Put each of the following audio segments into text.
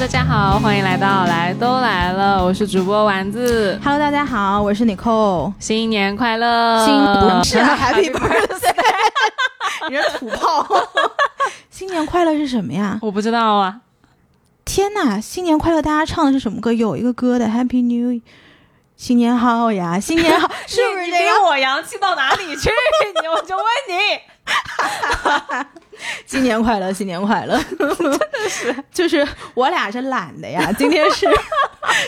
大家好，欢迎来到来都来了，我是主播丸子。Hello，大家好，我是 Nicole。新年快乐！新不是 Happy Birthday，你这土炮！新年快乐是什么呀？我不知道啊，天哪，新年快乐！大家唱的是什么歌？有一个歌的 Happy New Year，新年好呀，新年好，是不是你这个？比我洋气到哪里去？你我就问你，新年快乐，新年快乐！真的是，就是我俩是懒的呀。今天是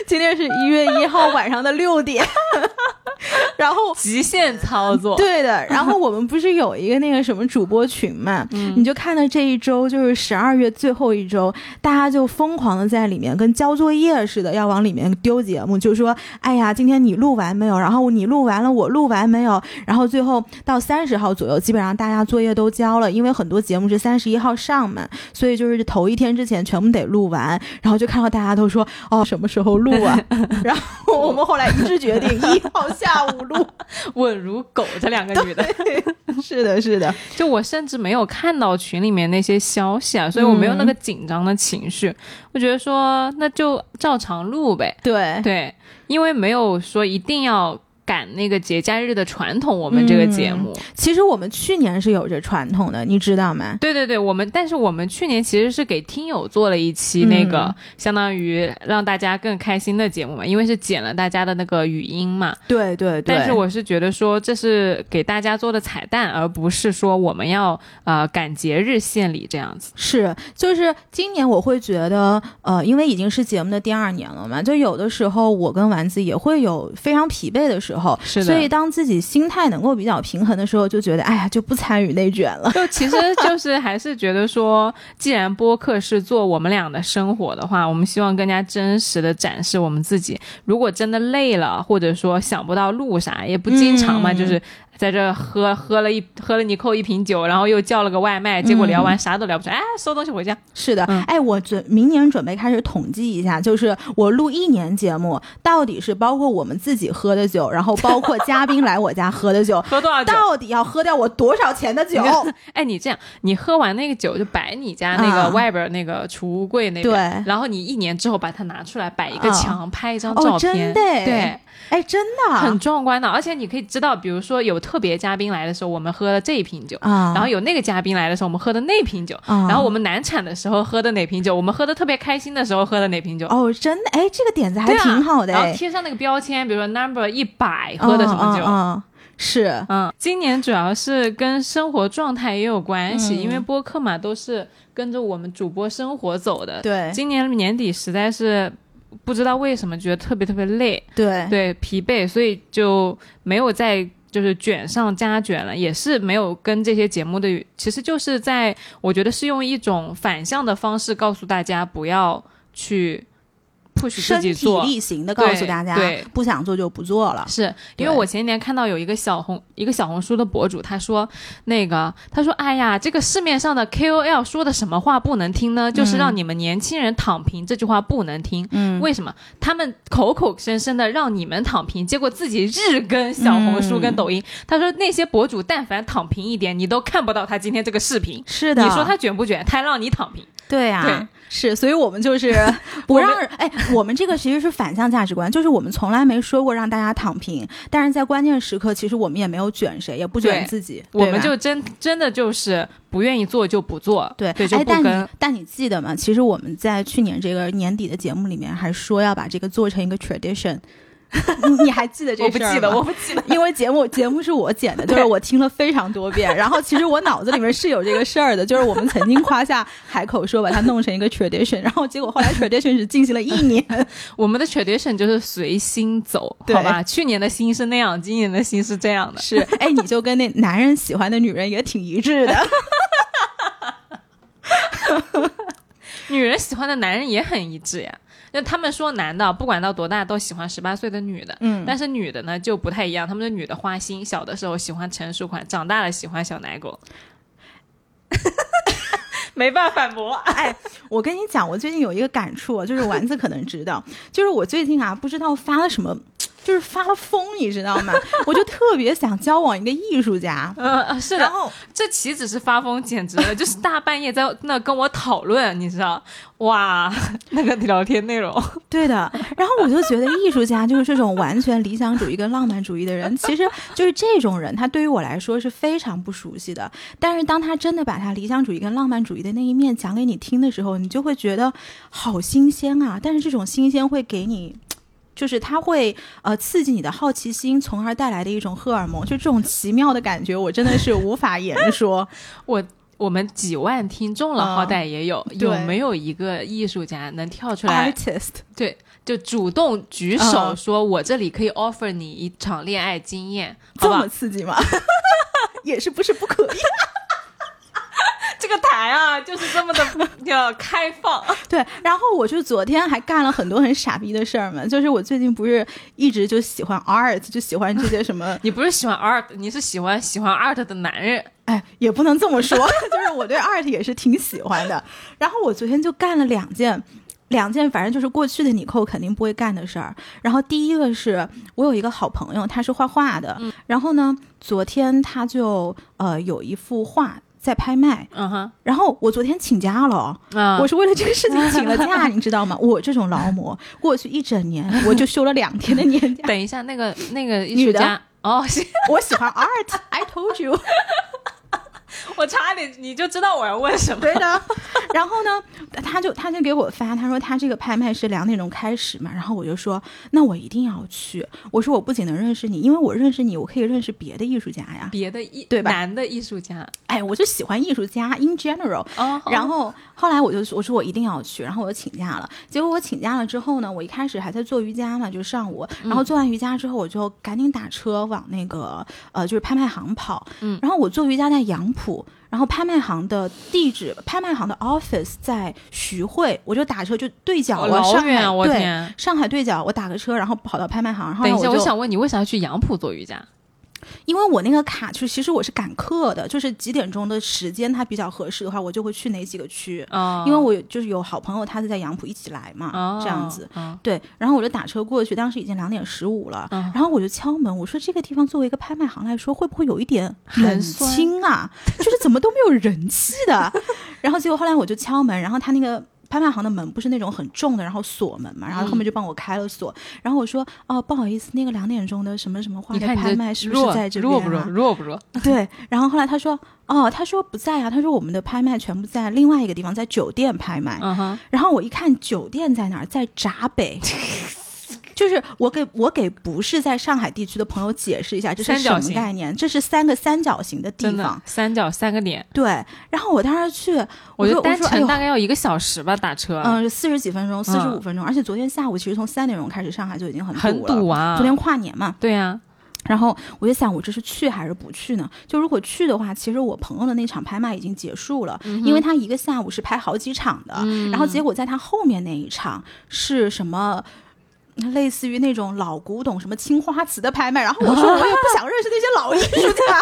今天是一月一号晚上的六点，然后极限操作。对的，然后我们不是有一个那个什么主播群嘛？你就看到这一周就是十二月最后一周，大家就疯狂的在里面跟交作业似的，要往里面丢节目，就说：“哎呀，今天你录完没有？然后你录完了，我录完没有？然后最后到三十号左右，基本上大家作业都交了，因为很多节目是三十一号上嘛，所以就是头一天之前全部得录完。然后就看到大家都说：哦，什么时候录啊？然后我们后来一致决定一号下午录。稳如狗，这两个女的，是的，是的。就我甚至没有看到群里面那些消息啊，所以我没有那个紧张的情绪。我觉得说那就照常录呗，对对，因为没有说一定要赶那个节假日的传统，我们这个节目。其实我们去年是有着传统的，你知道吗？对对对，我们但是我们去年其实是给听友做了一期那个、嗯相当于让大家更开心的节目嘛，因为是剪了大家的那个语音嘛。对对对。但是我是觉得说这是给大家做的彩蛋，而不是说我们要呃赶节日献礼这样子。是就是今年我会觉得，呃，因为已经是节目的第二年了嘛，就有的时候我跟丸子也会有非常疲惫的时候，是的所以当自己心态能够比较平衡的时候，就觉得哎呀就不参与内卷了。就其实 就是还是觉得说，既然播客是做我们俩的生活的话，我们希望更加真实的展示我们自己。如果真的累了，或者说想不到录啥，也不经常嘛，嗯就是在这喝喝了一喝了你扣一瓶酒，然后又叫了个外卖，结果聊完啥都聊不出来，哎，收东西回家。是的，嗯哎，我准明年准备开始统计一下，就是我录一年节目，到底是包括我们自己喝的酒，然后包括嘉宾来我家喝的酒，喝多少酒？到底要喝掉我多少钱的酒？哎，你这样，你喝完那个酒就摆你家那个啊外边那个储物柜那边，对然后你一年之后把它拿出来摆一个啊墙，拍一张哦照片，真的哎对。哎，真的很壮观的，而且你可以知道，比如说有特别嘉宾来的时候，我们喝了这一瓶酒，啊，然后有那个嘉宾来的时候，我们喝的那瓶酒，啊。然后我们难产的时候喝的哪瓶酒，我们喝的特别开心的时候喝的哪瓶酒，哦，真的，哎，这个点子还挺好的，然后哎，贴上那个标签，比如说 number 一百喝的什么酒。是，嗯，今年主要是跟生活状态也有关系，嗯。因为播客嘛都是跟着我们主播生活走的。对。今年年底实在是不知道为什么觉得特别特别累，对。对疲惫，所以就没有再就是卷上加卷了，也是没有跟这些节目的，其实就是在我觉得是用一种反向的方式告诉大家不要去 push 自身体。力行的告诉大家对，不想做就不做了。是因为我前几天看到有一个小红一个小红书的博主，他说那个他说哎呀，这个市面上的 KOL 说的什么话不能听呢？就是让你们年轻人躺平这句话不能听。嗯，为什么他们口口声声的让你们躺平，结果自己日更小红书跟抖音？嗯他说那些博主但凡躺平一点，你都看不到他今天这个视频。是的，你说他卷不卷？他让你躺平。对呀、对是，所以我们就是 不让人哎，我们这个其实是反向价值观，就是我们从来没说过让大家躺平，但是在关键时刻，其实我们也没有卷谁，也不卷自己，我们就真真的就是不愿意做就不做，对对，就不跟你。但你记得吗？其实我们在去年这个年底的节目里面还说要把这个做成一个 tradition，你 你还记得这我不记得，事儿我不记得。因为节目节目是我剪的，就是我听了非常多遍，然后其实我脑子里面是有这个事儿的，就是我们曾经夸下海口说把它弄成一个 tradition，然后结果后来 tradition 只进行了一年，我们的 tradition 就是随心走，好吧？去年的心是那样，今年的心是这样的。是，哎，你就跟那男人喜欢的女人也挺一致的，女人喜欢的男人也很一致呀。那他们说男的不管到多大都喜欢十八岁的女的，嗯但是女的呢就不太一样，他们的女的花心，小的时候喜欢成熟款，长大了喜欢小奶狗。没办法反驳。哎，我跟你讲，我最近有一个感触，就是丸子可能知道，就是我最近啊，不知道发了什么就是发了疯，你知道吗？我就特别想交往一个艺术家。嗯，是的然，后这岂止是发疯，简直了，就是大半夜在那跟我讨论，你知道？哇，那个聊天内容，对的，然后我就觉得艺术家就是这种完全理想主义跟浪漫主义的人，其实就是这种人，他对于我来说是非常不熟悉的。但是当他真的把他理想主义跟浪漫主义的那一面讲给你听的时候，你就会觉得好新鲜啊！但是这种新鲜会给你。就是它会呃刺激你的好奇心，从而带来的一种荷尔蒙，就这种奇妙的感觉，我真的是无法言 说。我我们几万听众了，嗯好歹也有，有没有一个艺术家能跳出来？Artist，对，就主动举手嗯说：“我这里可以 offer 你一场恋爱经验，好这么刺激吗？也是不是不可以？？”这个台啊，就是这么的要开放。对，然后我就昨天还干了很多很傻逼的事儿嘛，就是我最近不是一直就喜欢 art，就喜欢这些什么，你不是喜欢 art，你是喜欢喜欢 art 的男人。哎，也不能这么说，就是我对 art 也是挺喜欢的。然后我昨天就干了两件。两件反正就是过去的你扣肯定不会干的事儿。然后第一个是我有一个好朋友，他是画画的，然后呢，昨天他就呃有一幅画在拍卖，嗯哼，然后我昨天请假了，啊，我是为了这个事情请了假，你知道吗？我这种劳模，过去一整年 我就休了两天的年假。等一下，那个那个艺女的。术家哦，是。我喜欢 art，I told you。我差点你就知道我要问什么。对的。然后呢，他就他就给我发，他说他这个拍卖是两点钟开始嘛，然后我就说那我一定要去。我说我不仅能认识你，因为我认识你，我可以认识别的艺术家呀。别的艺对吧男的艺术家哎，我就喜欢艺术家 in general。哦，然后后来我就我说我一定要去，然后我就请假了。结果我请假了之后呢，我一开始还在做瑜伽嘛，就上午，然后做完瑜伽之后，我就赶紧打车往那个呃就是拍卖行跑。嗯，然后我做瑜伽在杨浦，然后拍卖行的地址，拍卖行的 office 在徐汇，我就打车就对角哦了，上海我对。天！上海对角，我打个车，然后跑到拍卖行，然后等一下，我想问你，为啥要去杨浦做瑜伽？因为我那个卡就是其实我是赶课的，就是几点钟的时间它比较合适的话，我就会去哪几个区。哦，因为我就是有好朋友，他是在杨浦一起来嘛，哦这样子。哦对，然后我就打车过去，当时已经两点十五了，嗯然后我就敲门，我说这个地方作为一个拍卖行来说，会不会有一点冷清啊？就是怎么都没有人气的。然后结果后来我就敲门，然后他那个。拍卖行的门不是那种很重的，然后锁门嘛，然后后面就帮我开了锁。然后我说：“哦，不好意思，那个两点钟的什么什么画的拍卖是不是在这边、啊？”弱不弱？弱不弱？对，然后后来他说，哦，他说不在啊，他说我们的拍卖全部在另外一个地方，在酒店拍卖。嗯，然后我一看酒店在哪儿，在闸北。就是我给我给不是在上海地区的朋友解释一下，这是什么概念？这是三个三角形的地方。三角三个点，对，然后我当时去，我就单程大概要一个小时吧，打车，嗯，四十几分钟，四十五嗯分钟，而且昨天下午其实从三点钟开始，上海就已经很很堵了。堵啊。昨天跨年嘛，对呀，然后我就想，我这是去还是不去呢？就如果去的话，其实我朋友的那场拍卖已经结束了，嗯因为他一个下午是拍好几场的，然后结果在他后面那一场是什么？类似于那种老古董什么青花瓷的拍卖，然后我说我也不想认识那些老艺术家，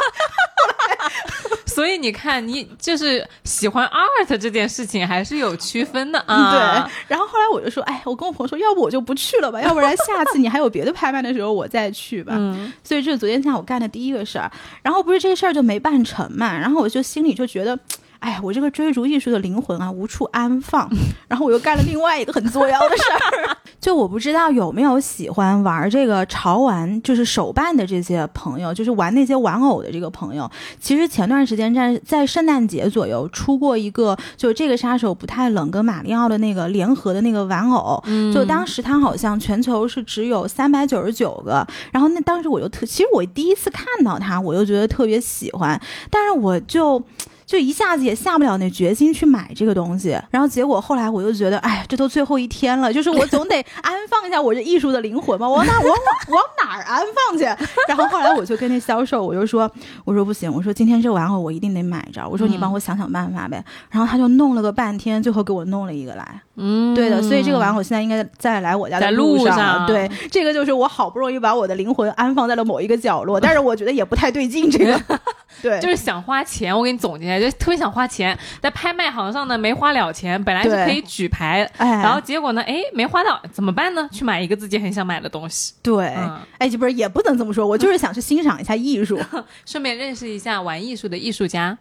所以你看，你就是喜欢 art 这件事情还是有区分的啊。对。然后后来我就说，哎，我跟我朋友说，要不我就不去了吧，要不然下次你还有别的拍卖的时候我再去吧。嗯，所以这是昨天下午干的第一个事儿，然后不是这事儿就没办成嘛，然后我就心里就觉得。哎呀，我这个追逐艺术的灵魂啊，无处安放。然后我又干了另外一个很作妖的事儿，就我不知道有没有喜欢玩这个潮玩，就是手办的这些朋友，就是玩那些玩偶的这个朋友。其实前段时间在在圣诞节左右出过一个，就这个杀手不太冷跟马里奥的那个联合的那个玩偶，就当时它好像全球是只有三百九十九个，然后那当时我就特，其实我第一次看到它，我就觉得特别喜欢，但是我就。就一下子也下不了那决心去买这个东西，然后结果后来我就觉得，哎，这都最后一天了，就是我总得 安放一下我这艺术的灵魂嘛，我往哪我往往哪儿安放去？然后后来我就跟那销售我就说，我说不行，我说今天这玩偶我一定得买着，我说你帮我想想办法呗。然后他就弄了个半天，最后给我弄了一个来。嗯，对的，所以这个玩偶现在应该在来我家的路上路上。对，这个就是我好不容易把我的灵魂安放在了某一个角落，但是我觉得也不太对劲。这个，对，就是想花钱。我给你总结一下，就特别想花钱，在拍卖行上呢没花了钱，本来是可以举牌，哎，然后结果呢，哎，没花到，怎么办呢？去买一个自己很想买的东西，对，嗯哎，就不是也不能这么说，我就是想去欣赏一下艺术。顺便认识一下玩艺术的艺术家。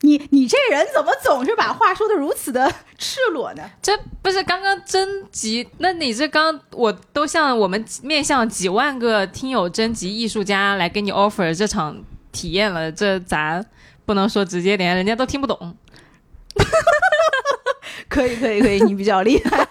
你你这人怎么总是把话说的如此的赤裸呢？这不是刚刚征集？那你这刚我都向我们面向几万个听友征集艺术家来给你 offer 这场体验了，这咋不能说直接点？人家都听不懂。可以可以可以，你比较厉害。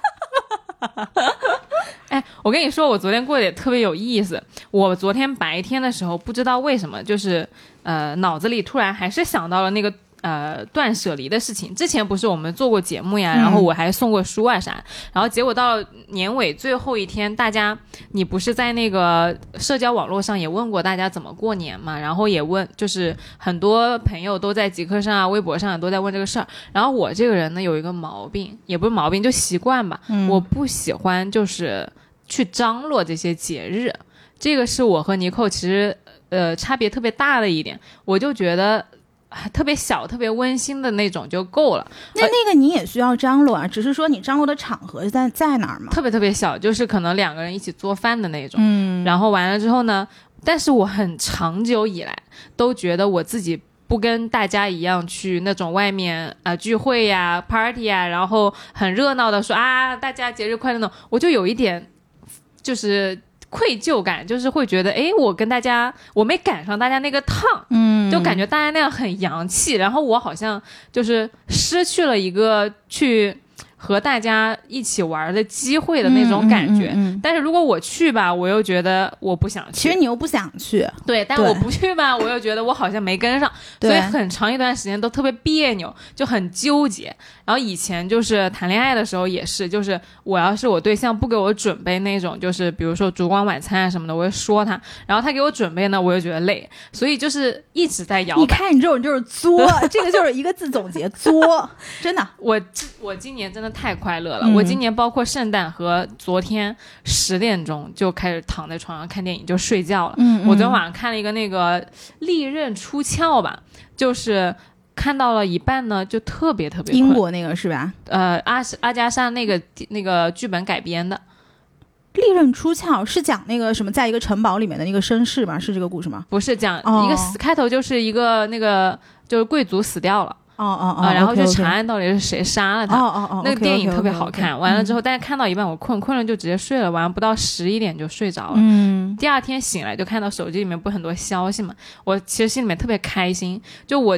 哎，我跟你说，我昨天过得也特别有意思。我昨天白天的时候，不知道为什么，就是呃，脑子里突然还是想到了那个呃断舍离的事情。之前不是我们做过节目呀，嗯然后我还送过书啊啥，然后结果到年尾最后一天，大家你不是在那个社交网络上也问过大家怎么过年嘛？然后也问，就是很多朋友都在极客上啊、微博上也都在问这个事儿。然后我这个人呢有一个毛病，也不是毛病，就习惯吧。嗯我不喜欢就是去张罗这些节日，这个是我和尼寇其实呃差别特别大的一点。我就觉得。啊特别小、特别温馨的那种就够了，那那个你也需要张罗啊，只是说你张罗的场合在在哪儿嘛？特别特别小，就是可能两个人一起做饭的那种。嗯，然后完了之后呢，但是我很长久以来都觉得我自己不跟大家一样去那种外面啊、呃聚会呀、party 呀，然后很热闹的说啊大家节日快乐那种，我就有一点就是愧疚感，就是会觉得哎，我跟大家我没赶上大家那个趟，嗯，就感觉大家那样很洋气，然后我好像就是失去了一个去和大家一起玩的机会的那种感觉。嗯嗯嗯嗯但是如果我去吧，我又觉得我不想去。其实你又不想去，对，但我不去吧，我又觉得我好像没跟上，所以很长一段时间都特别别扭，就很纠结。然后以前就是谈恋爱的时候也是，就是我要是我对象不给我准备那种，就是比如说烛光晚餐啊什么的，我会说他，然后他给我准备呢，我又觉得累，所以就是一直在摇你。看你这种就是作，这个就是一个字总结，作，真的。我我今年真的太快乐了，嗯我今年包括圣诞和昨天十点钟就开始躺在床上看电影就睡觉了。嗯我昨天晚上看了一个那个《利刃出鞘》吧，就是看到了一半呢，就特别特别困。英国那个是吧？呃阿阿加莎那个那个剧本改编的，利刃出鞘是讲那个什么，在一个城堡里面的那个绅士吗？是这个故事吗？不是讲哦一个死开头就是一个那个就是贵族死掉了哦哦哦，啊，然后就查案到底是谁杀了哦他。哦哦哦，那个电影特别好看，完了之后，但是看到一半我困，困了就直接睡了，晚上不到十一点就睡着了。嗯，第二天醒来就看到手机里面不很多消息嘛，我其实心里面特别开心，就我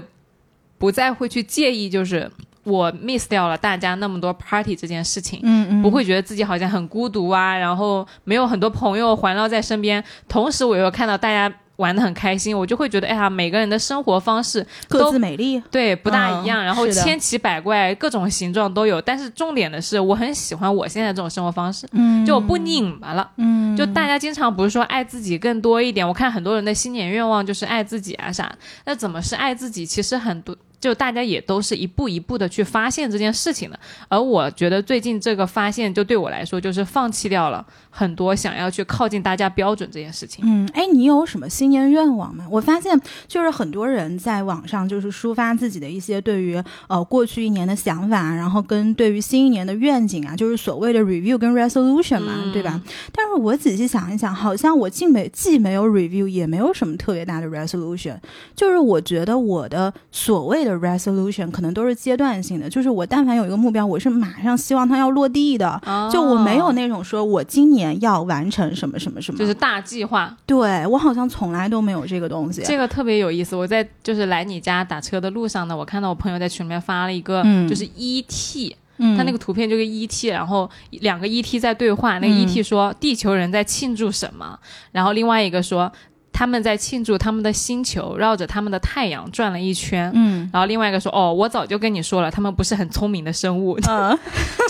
不再会去介意，就是我 miss 掉了大家那么多 party 这件事情。嗯嗯，不会觉得自己好像很孤独啊，然后没有很多朋友环绕在身边，同时我又看到大家玩的很开心，我就会觉得，哎呀，每个人的生活方式各都自美丽。对不大一样，嗯然后千奇百怪，各种形状都有。但是重点的是，我很喜欢我现在这种生活方式，嗯，就我不拧巴了。嗯，就大家经常不是说爱自己更多一点，我看很多人的新年愿望就是爱自己啊啥。那怎么是爱自己？其实很多就大家也都是一步一步的去发现这件事情的。而我觉得最近这个发现，就对我来说就是放弃掉了很多想要去靠近大家标准这件事情。嗯，哎，你有什么新年愿望吗？我发现就是很多人在网上就是抒发自己的一些对于呃过去一年的想法，然后跟对于新一年的愿景啊，就是所谓的 review 跟 resolution 嘛，嗯对吧？但是我仔细想一想，好像我既没既没有 review，也没有什么特别大的 resolution。就是我觉得我的所谓的 resolution 可能都是阶段性的，就是我但凡有一个目标，我是马上希望它要落地的。就我没有那种说我今年要完成什么什么什么，就是大计划，对我好像从来都没有这个东西。这个特别有意思。我在就是来你家打车的路上呢，我看到我朋友在群里面发了一个，嗯就是 ET，嗯他那个图片就跟 ET，然后两个 ET 在对话，那个嗯 ET 说、地球人在庆祝什么，然后另外一个说他们在庆祝他们的星球绕着他们的太阳转了一圈，嗯。然后另外一个说哦，我早就跟你说了，他们不是很聪明的生物，嗯。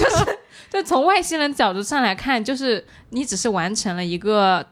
就从外星人角度上来看，就是你只是完成了一个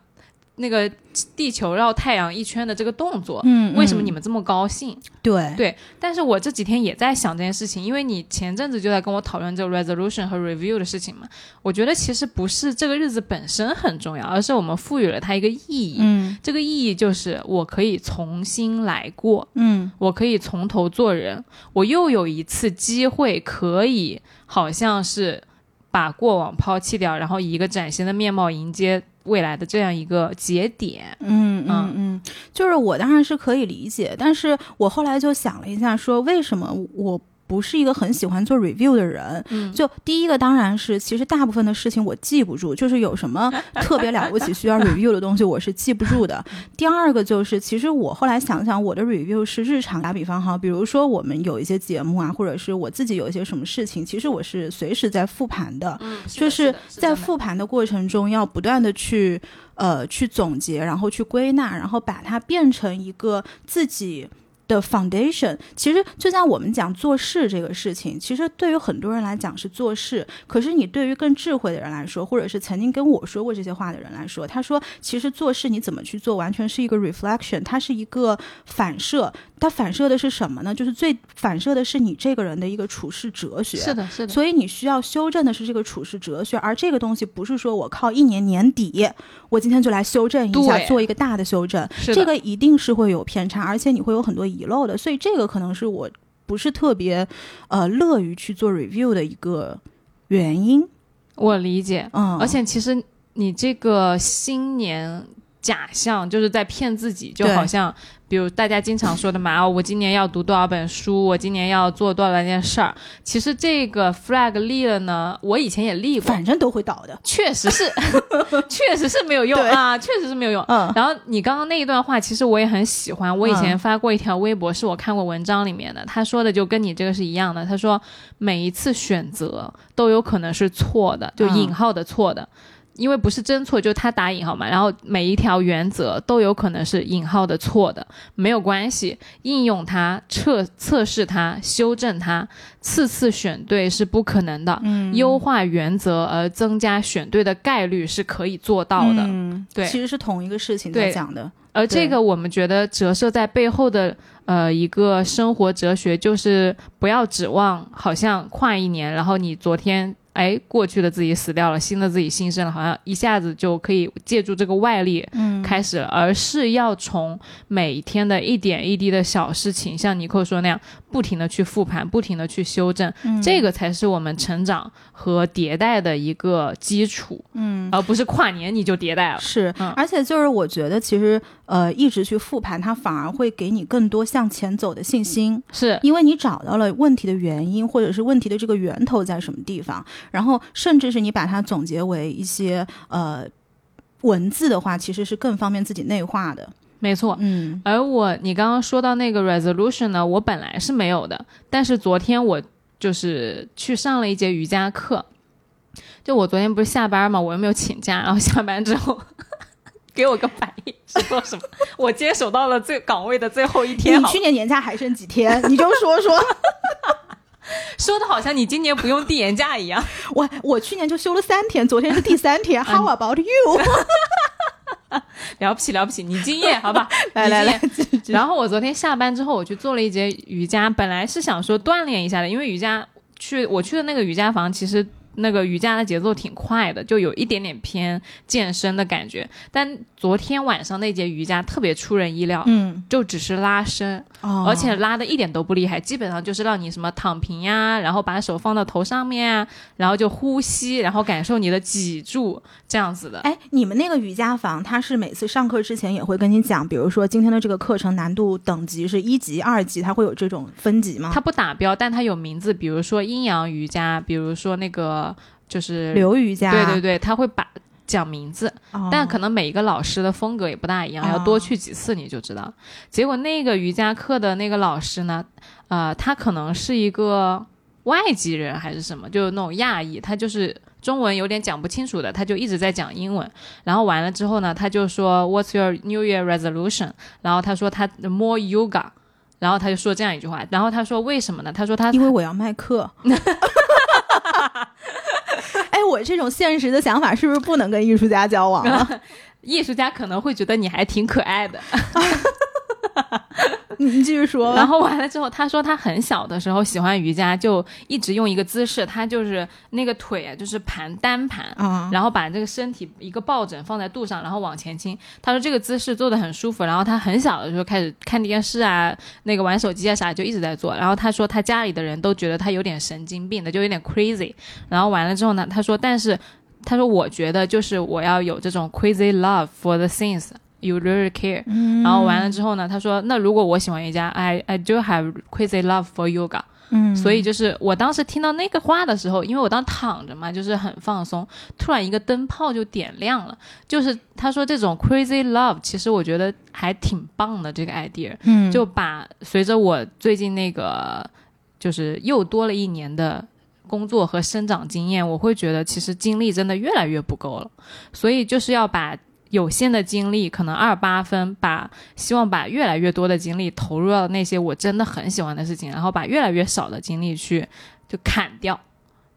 那个地球绕太阳一圈的这个动作，嗯为什么你们这么高兴？对对，但是我这几天也在想这件事情，因为你前阵子就在跟我讨论这个 resolution 和 review 的事情嘛。我觉得其实不是这个日子本身很重要，而是我们赋予了它一个意义。嗯这个意义就是我可以重新来过，嗯我可以从头做人，我又有一次机会可以好像是把过往抛弃掉，然后以一个崭新的面貌迎接未来的这样一个节点。嗯嗯嗯，就是我当然是可以理解，但是我后来就想了一下，说为什么我。不是一个很喜欢做 review 的人，嗯就第一个当然是，其实大部分的事情我记不住，就是有什么 特别了不起需要 review 的东西，我是记不住的。第二个就是，其实我后来想想，我的 review 是日常。打比方哈，比如说我们有一些节目啊，或者是我自己有一些什么事情，其实我是随时在复盘的。嗯，就是在复盘的过程中，要不断的去呃去总结，然后去归纳，然后把它变成一个自己。的 foundation，其实就像我们讲做事这个事情，其实对于很多人来讲是做事，可是你对于更智慧的人来说，或者是曾经跟我说过这些话的人来说，他说其实做事你怎么去做，完全是一个 reflection，它是一个反射，它反射的是什么呢？就是最反射的是你这个人的一个处事哲学。是的，是的。所以你需要修正的是这个处事哲学，而这个东西不是说我靠一年年底，我今天就来修正一下，做一个大的修正，是这个一定是会有偏差，而且你会有很多遗漏的。所以这个可能是我不是特别呃乐于去做 review 的一个原因。我理解，嗯，而且其实你这个新年假象就是在骗自己，就好像比如大家经常说的嘛，哦我今年要读多少本书，我今年要做多少件事儿。其实这个 flag 立了呢，我以前也立过，反正都会倒的。确实是，确实是没有用啊，确实是没有用。嗯然后你刚刚那一段话，其实我也很喜欢。我以前嗯发过一条微博，是我看过文章里面的，他说的就跟你这个是一样的。他说每一次选择都有可能是错的，就嗯引号的错的。因为不是真错，就他打引号嘛，然后每一条原则都有可能是引号的错的，没有关系，应用它、测测试它、修正它，次次选对是不可能的，嗯。优化原则而增加选对的概率是可以做到的。嗯，对。其实是同一个事情在讲的。而这个我们觉得折射在背后的呃一个生活哲学，就是不要指望好像跨一年，然后你昨天哎过去的自己死掉了，新的自己新生了，好像一下子就可以借助这个外力嗯。开始了，而是要从每天的一点一滴的小事情，像尼克说那样，不停的去复盘，不停的去修正，嗯。这个才是我们成长和迭代的一个基础，嗯。而不是跨年你就迭代了。是嗯，而且就是我觉得，其实呃，一直去复盘，它反而会给你更多向前走的信心，是。因为你找到了问题的原因，或者是问题的这个源头在什么地方，然后甚至是你把它总结为一些呃文字的话，其实是更方便自己内化的。没错。嗯而我，你刚刚说到那个 resolution 呢，我本来是没有的，但是昨天我就是去上了一节瑜伽课。就我昨天不是下班嘛，我又没有请假，然后下班之后 给我个反应是说什么？我接手到了最岗位的最后一天，你去年年假还剩几天？你就说说。说的好像你今年不用递延假一样。我我去年就休了三天，昨天是第三天。How about you？了不起了不起，你敬业好吧？来来来然后我昨天下班之后，我去做了一节瑜伽，本来是想说锻炼一下的，因为瑜伽去我去的那个瑜伽房，其实那个瑜伽的节奏挺快的，就有一点点偏健身的感觉。但昨天晚上那节瑜伽特别出人意料，嗯，就只是拉伸，哦而且拉的一点都不厉害，基本上就是让你什么躺平呀，然后把手放到头上面啊，然后就呼吸，然后感受你的脊柱这样子的。哎，你们那个瑜伽房，它是每次上课之前也会跟你讲，比如说今天的这个课程难度等级是一级、二级，它会有这种分级吗？它不打标，但它有名字，比如说阴阳瑜伽，比如说那个就是流瑜伽，对对对，他会把讲名字，哦但可能每一个老师的风格也不大一样，哦要多去几次你就知道。结果那个瑜伽课的那个老师呢，呃，他可能是一个外籍人还是什么，就是那种亚裔，他就是中文有点讲不清楚的，他就一直在讲英文。然后完了之后呢，他就说 What's your New Year resolution？然后他说他 more yoga。然后他就说这样一句话，然后他说为什么呢？他说他因为我要卖课。我这种现实的想法，是不是不能跟艺术家交往了？艺术家可能会觉得你还挺可爱的。你继续说。然后完了之后，他说他很小的时候喜欢瑜伽，就一直用一个姿势，他就是那个腿啊，就是盘单盘，然后把这个身体一个抱枕放在肚上，然后往前倾。他说这个姿势做的很舒服。然后他很小的时候开始看电视啊，那个玩手机啊啥，就一直在做。然后他说他家里的人都觉得他有点神经病的，就有点 crazy。然后完了之后呢，他说但是他说我觉得就是我要有这种 crazy love for the things。You really care，然后完了之后呢？他说：“那如果我喜欢瑜伽，I I do have crazy love for yoga。”嗯，所以就是我当时听到那个话的时候，因为我当躺着嘛，就是很放松，突然一个灯泡就点亮了。就是他说这种 crazy love，其实我觉得还挺棒的这个 idea。嗯，就把随着我最近那个就是又多了一年的工作和生长经验，我会觉得其实精力真的越来越不够了，所以就是要把。有限的精力，可能二八分，把希望把越来越多的精力投入到那些我真的很喜欢的事情，然后把越来越少的精力去就砍掉。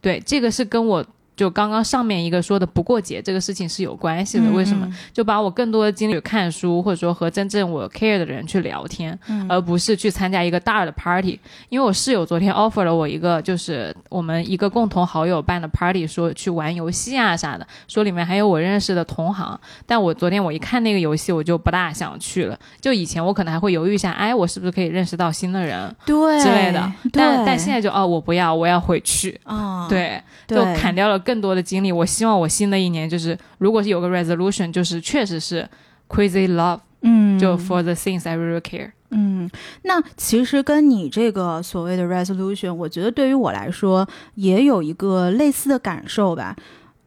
对，这个是跟我。就刚刚上面一个说的不过节这个事情是有关系的，为什么？就把我更多的精力看书，或者说和真正我 care 的人去聊天，而不是去参加一个大的 party。因为我室友昨天 offer 了我一个，就是我们一个共同好友办的 party，说去玩游戏啊啥的，说里面还有我认识的同行。但我昨天我一看那个游戏，我就不大想去了。就以前我可能还会犹豫一下，哎，我是不是可以认识到新的人，对之类的。但但现在就哦，我不要，我要回去。啊，对，就砍掉了。更多的精力，我希望我新的一年就是，如果是有个 resolution，就是确实是 crazy love，嗯，就 for the things I really care，嗯，那其实跟你这个所谓的 resolution，我觉得对于我来说也有一个类似的感受吧，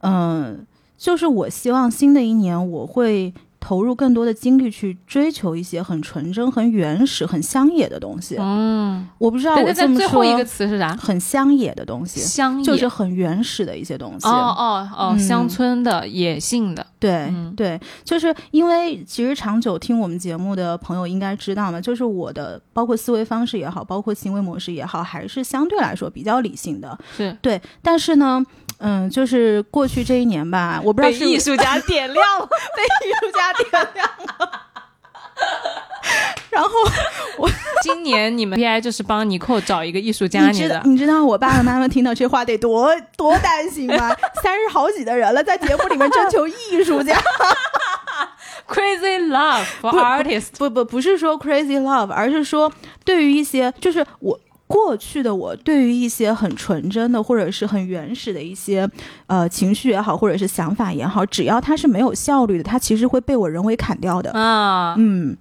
嗯，就是我希望新的一年我会。投入更多的精力去追求一些很纯真、很原始、很乡野的东西。嗯，我不知道我这么说。最后一个词是啥？很乡野的东西，乡野就是很原始的一些东西。哦哦哦，乡村的、野性的。对对，就是因为其实长久听我们节目的朋友应该知道嘛，就是我的包括思维方式也好，包括行为模式也好，还是相对来说比较理性的。是对，但是呢。嗯，就是过去这一年吧，我不知道是艺术家点亮了，被艺术家点亮了。然后我 今年你们 P I 就是帮尼寇找一个艺术家，你知道你知道我爸爸妈妈听到这话得多多担心吗？三十好几的人了，在节目里面征求艺术家，Crazy Love for Artist，不不不是说 Crazy Love，而是说对于一些就是我。过去的我对于一些很纯真的或者是很原始的一些呃情绪也好，或者是想法也好，只要它是没有效率的，它其实会被我人为砍掉的啊。嗯，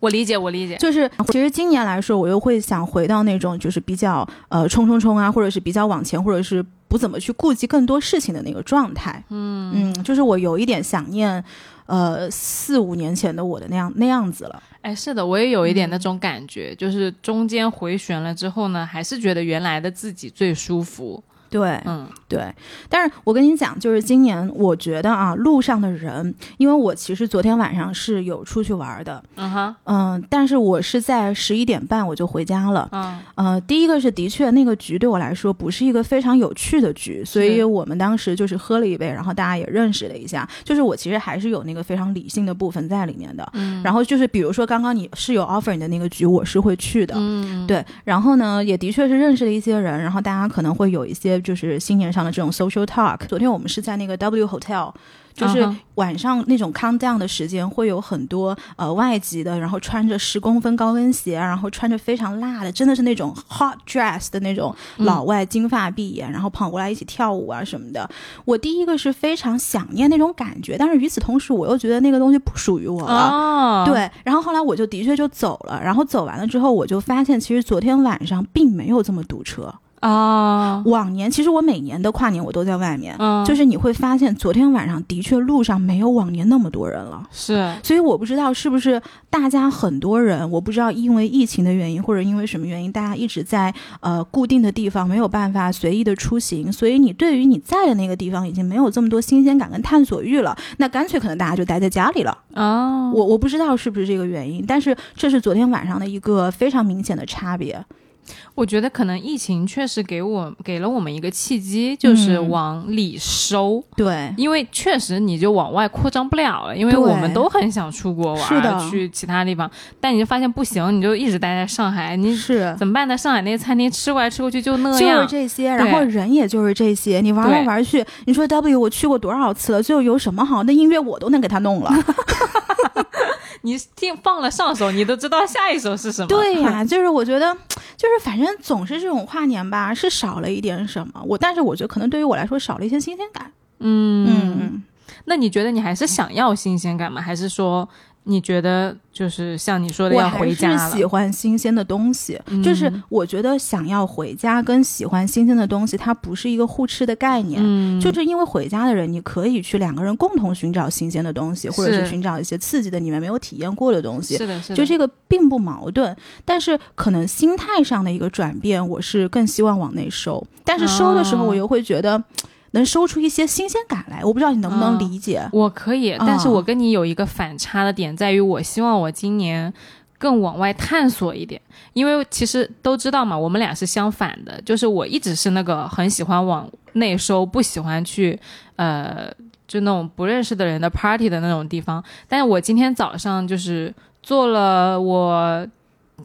我理解，我理解。就是其实今年来说，我又会想回到那种就是比较呃冲冲冲啊，或者是比较往前，或者是不怎么去顾及更多事情的那个状态。嗯嗯，就是我有一点想念。呃，四五年前的我的那样那样子了，哎，是的，我也有一点那种感觉，就是中间回旋了之后呢，还是觉得原来的自己最舒服。对，嗯，对，但是我跟你讲，就是今年我觉得啊，路上的人，因为我其实昨天晚上是有出去玩的，嗯哼，嗯，但是我是在十一点半我就回家了，嗯，呃，第一个是的确那个局对我来说不是一个非常有趣的局，所以我们当时就是喝了一杯，然后大家也认识了一下，就是我其实还是有那个非常理性的部分在里面的，嗯，然后就是比如说刚刚你是有 offer 你的那个局，我是会去的，嗯，对，然后呢，也的确是认识了一些人，然后大家可能会有一些。就是新年上的这种 social talk。昨天我们是在那个 W Hotel。就是晚上那种 countdown 的时间，会有很多呃外籍的，然后穿着十公分高跟鞋，然后穿着非常辣的，真的是那种 hot dress 的那种老外，金发碧眼，然后跑过来一起跳舞啊什么的。我第一个是非常想念那种感觉，但是与此同时，我又觉得那个东西不属于我了。对，然后后来我就的确就走了，然后走完了之后，我就发现其实昨天晚上并没有这么堵车。啊，往年其实我每年的跨年我都在外面，就是你会发现昨天晚上的确路上没有往年那么多人了，是，所以我不知道是不是大家很多人，我不知道因为疫情的原因或者因为什么原因，大家一直在呃固定的地方没有办法随意的出行，所以你对于你在的那个地方已经没有这么多新鲜感跟探索欲了，那干脆可能大家就待在家里了。哦，我我不知道是不是这个原因，但是这是昨天晚上的一个非常明显的差别。我觉得可能疫情确实给我给了我们一个契机，就是嗯往里收，对，因为确实你就往外扩张不了了，因为我们都很想出国玩，是的去其他地方，但你就发现不行，你就一直待在上海，你是。怎么办呢？上海那些餐厅吃过来吃过去就那就是样，这些，然后人也就是这些，你玩来玩去，你说 W 我去过多少次了，最后有什么好？那音乐我都能给他弄了。你听放了上首，你都知道下一首是什么。对呀、就是我觉得，就是反正总是这种跨年吧，是少了一点什么。我但是我觉得可能对于我来说少了一些新鲜感。嗯嗯，那你觉得你还是想要新鲜感吗？还是说你觉得就是像你说的要我还是回家了？喜欢新鲜的东西，嗯就是我觉得想要回家跟喜欢新鲜的东西，它不是一个互斥的概念。嗯，就是因为回家的人，你可以去两个人共同寻找新鲜的东西，或者是是寻找一些刺激的你们没有体验过的东西。是的，是的，就这个并不矛盾，但是可能心态上的一个转变，我是更希望往内收。但是收的时候，哦我又会觉得能收出一些新鲜感来。我不知道你能不能哦理解？我可以，但是啊我跟你有一个反差的点，在于我希望我今年更往外探索一点，因为其实都知道嘛，我们俩是相反的，就是我一直是那个很喜欢往内收，不喜欢去呃就那种不认识的人的 party 的那种地方。但是我今天早上就是做了我。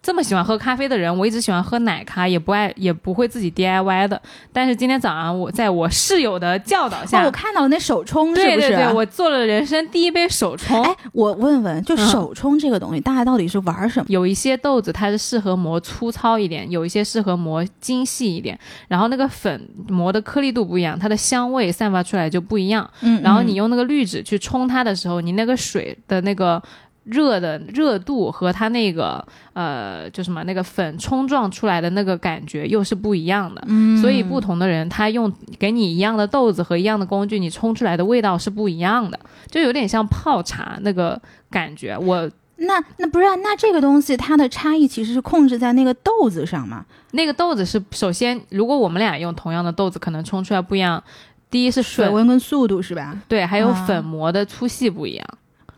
这么喜欢喝咖啡的人，我一直喜欢喝奶咖，也不爱也不会自己 DIY 的。但是今天早上我在我室友的教导下，哦，我看到了那手冲是不是？对对对，我做了人生第一杯手冲。哎，我问问，就嗯手冲这个东西，大家到底是玩什么？有一些豆子它是适合磨粗糙一点，有一些适合磨精细一点。然后那个粉磨的颗粒度不一样，它的香味散发出来就不一样。嗯然后你用那个滤纸去冲它的时候，你那个水的那个热的热度和它那个呃就什么那个粉冲撞出来的那个感觉又是不一样的。嗯所以不同的人他用给你一样的豆子和一样的工具，你冲出来的味道是不一样的，就有点像泡茶那个感觉。我那那不是、啊、那这个东西它的差异其实是控制在那个豆子上嘛？那个豆子是首先，如果我们俩用同样的豆子，可能冲出来不一样。第一是，水温跟速度是吧？对，还有啊粉磨的粗细不一样。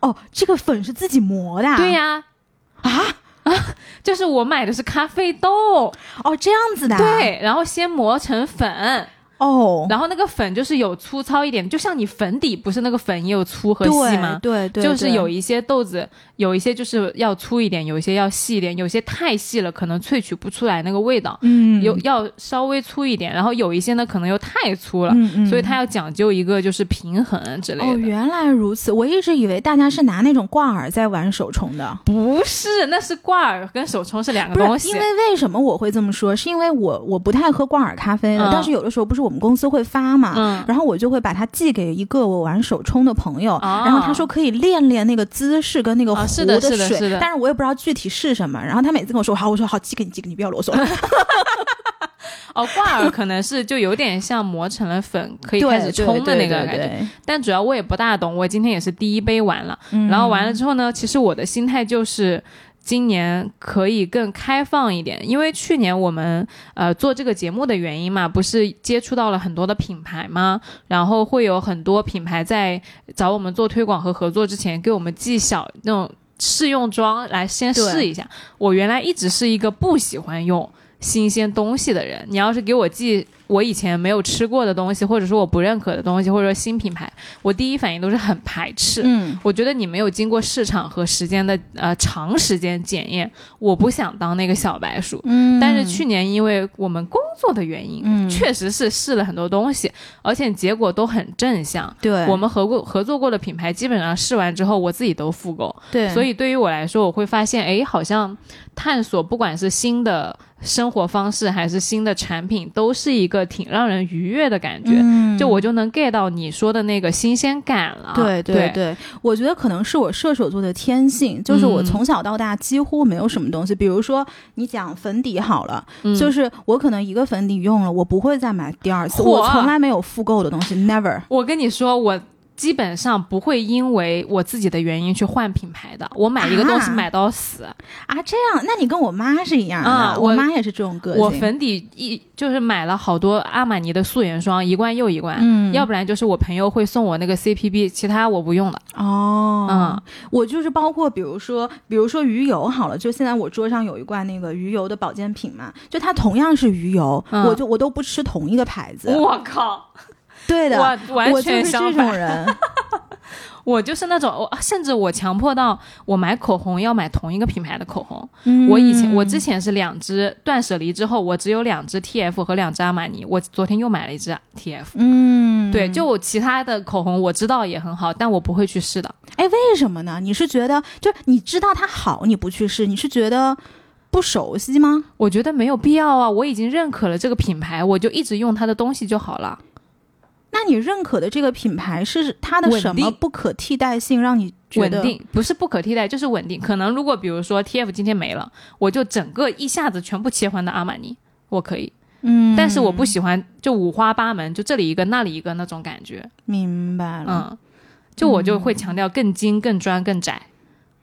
哦，这个粉是自己磨的、啊？对呀、啊啊，就是我买的是咖啡豆，哦，这样子的、啊。，对，然后先磨成粉，哦，然后那个粉就是有粗糙一点，就像你粉底不是那个粉也有粗和细吗？对对对，就是有一一些豆子，有一些就是要粗一点，有一些要细一点，有些太细了，可能萃取不出来那个味道。嗯有要稍微粗一点，然后有一些呢可能又太粗了，嗯嗯所以它要讲究一个就是平衡之类的。哦，原来如此，我一直以为大家是拿那种挂耳在玩手冲的。不是，那是挂耳跟手冲是两个东西。是因为为什么我会这么说？是因为我我不太喝挂耳咖啡但是有的时候不是我们公司会发嘛，嗯然后我就会把它寄给一个我玩手冲的朋友，哦然后他说可以练练那个姿势跟那个啊壶是的是的水，是的但是我也不知道具体是什么。然后他每次跟我说好，我说好，寄给你，寄给你，不要啰嗦了。哦，挂耳可能是就有点像磨成了粉，可以开始冲的那个感觉。对但主要我也不大懂，我今天也是第一杯完了，嗯然后完了之后呢，其实我的心态就是。今年可以更开放一点，因为去年我们呃做这个节目的原因嘛，不是接触到了很多的品牌吗？然后会有很多品牌在找我们做推广和合作之前，给我们寄小那种试用装来先试一下。我原来一直是一个不喜欢用新鲜东西的人，你要是给我寄我以前没有吃过的东西，或者说我不认可的东西，或者说新品牌，我第一反应都是很排斥。嗯我觉得你没有经过市场和时间的呃长时间检验，我不想当那个小白鼠。嗯但是去年因为我们工作的原因，嗯确实是试了很多东西，而且结果都很正向。对我们合过合作过的品牌，基本上试完之后，我自己都复购。对，所以对于我来说，我会发现，哎，好像探索不管是新的生活方式还是新的产品，都是一个挺让人愉悦的感觉。嗯就我就能 get 到你说的那个新鲜感了。对对对，我觉得可能是我射手座的天性，就是我嗯从小到大几乎没有什么东西，比如说你讲粉底好了，嗯就是我可能一个粉底用了，我不会再买第二次，我从来没有复购的东西，never。我跟你说，我基本上不会因为我自己的原因去换品牌的，我买一个东西啊买到死。啊，这样，那你跟我妈是一样的，啊我我妈也是这种个性。我粉底一就是买了好多阿玛尼的素颜霜，一罐又一罐，嗯要不然就是我朋友会送我那个 CPB，其他我不用的。哦，嗯，我就是包括比如说，比如说鱼油好了，就现在我桌上有一罐那个鱼油的保健品嘛，就它同样是鱼油，嗯我就我都不吃同一个牌子。我靠，对的，我完我就是全相这种反。人。我就是那种，我甚至我强迫到我买口红要买同一个品牌的口红。嗯我以前我之前是两支断舍离之后，我只有两支 TF 和两支阿玛尼。我昨天又买了一支 TF。嗯，对，就我其他的口红我知道也很好，但我不会去试的。哎，为什么呢？你是觉得就你知道它好，你不去试，你是觉得不熟悉吗？我觉得没有必要啊，我已经认可了这个品牌，我就一直用它的东西就好了。那你认可的这个品牌是它的什么不可替代性，让你觉得稳定不是不可替代，就是稳定。可能如果比如说 TF 今天没了，我就整个一下子全部切换到阿玛尼，我可以。嗯，但是我不喜欢就五花八门，就这里一个那里一个那种感觉。明白了。嗯，就我就会强调更精、更专、更窄。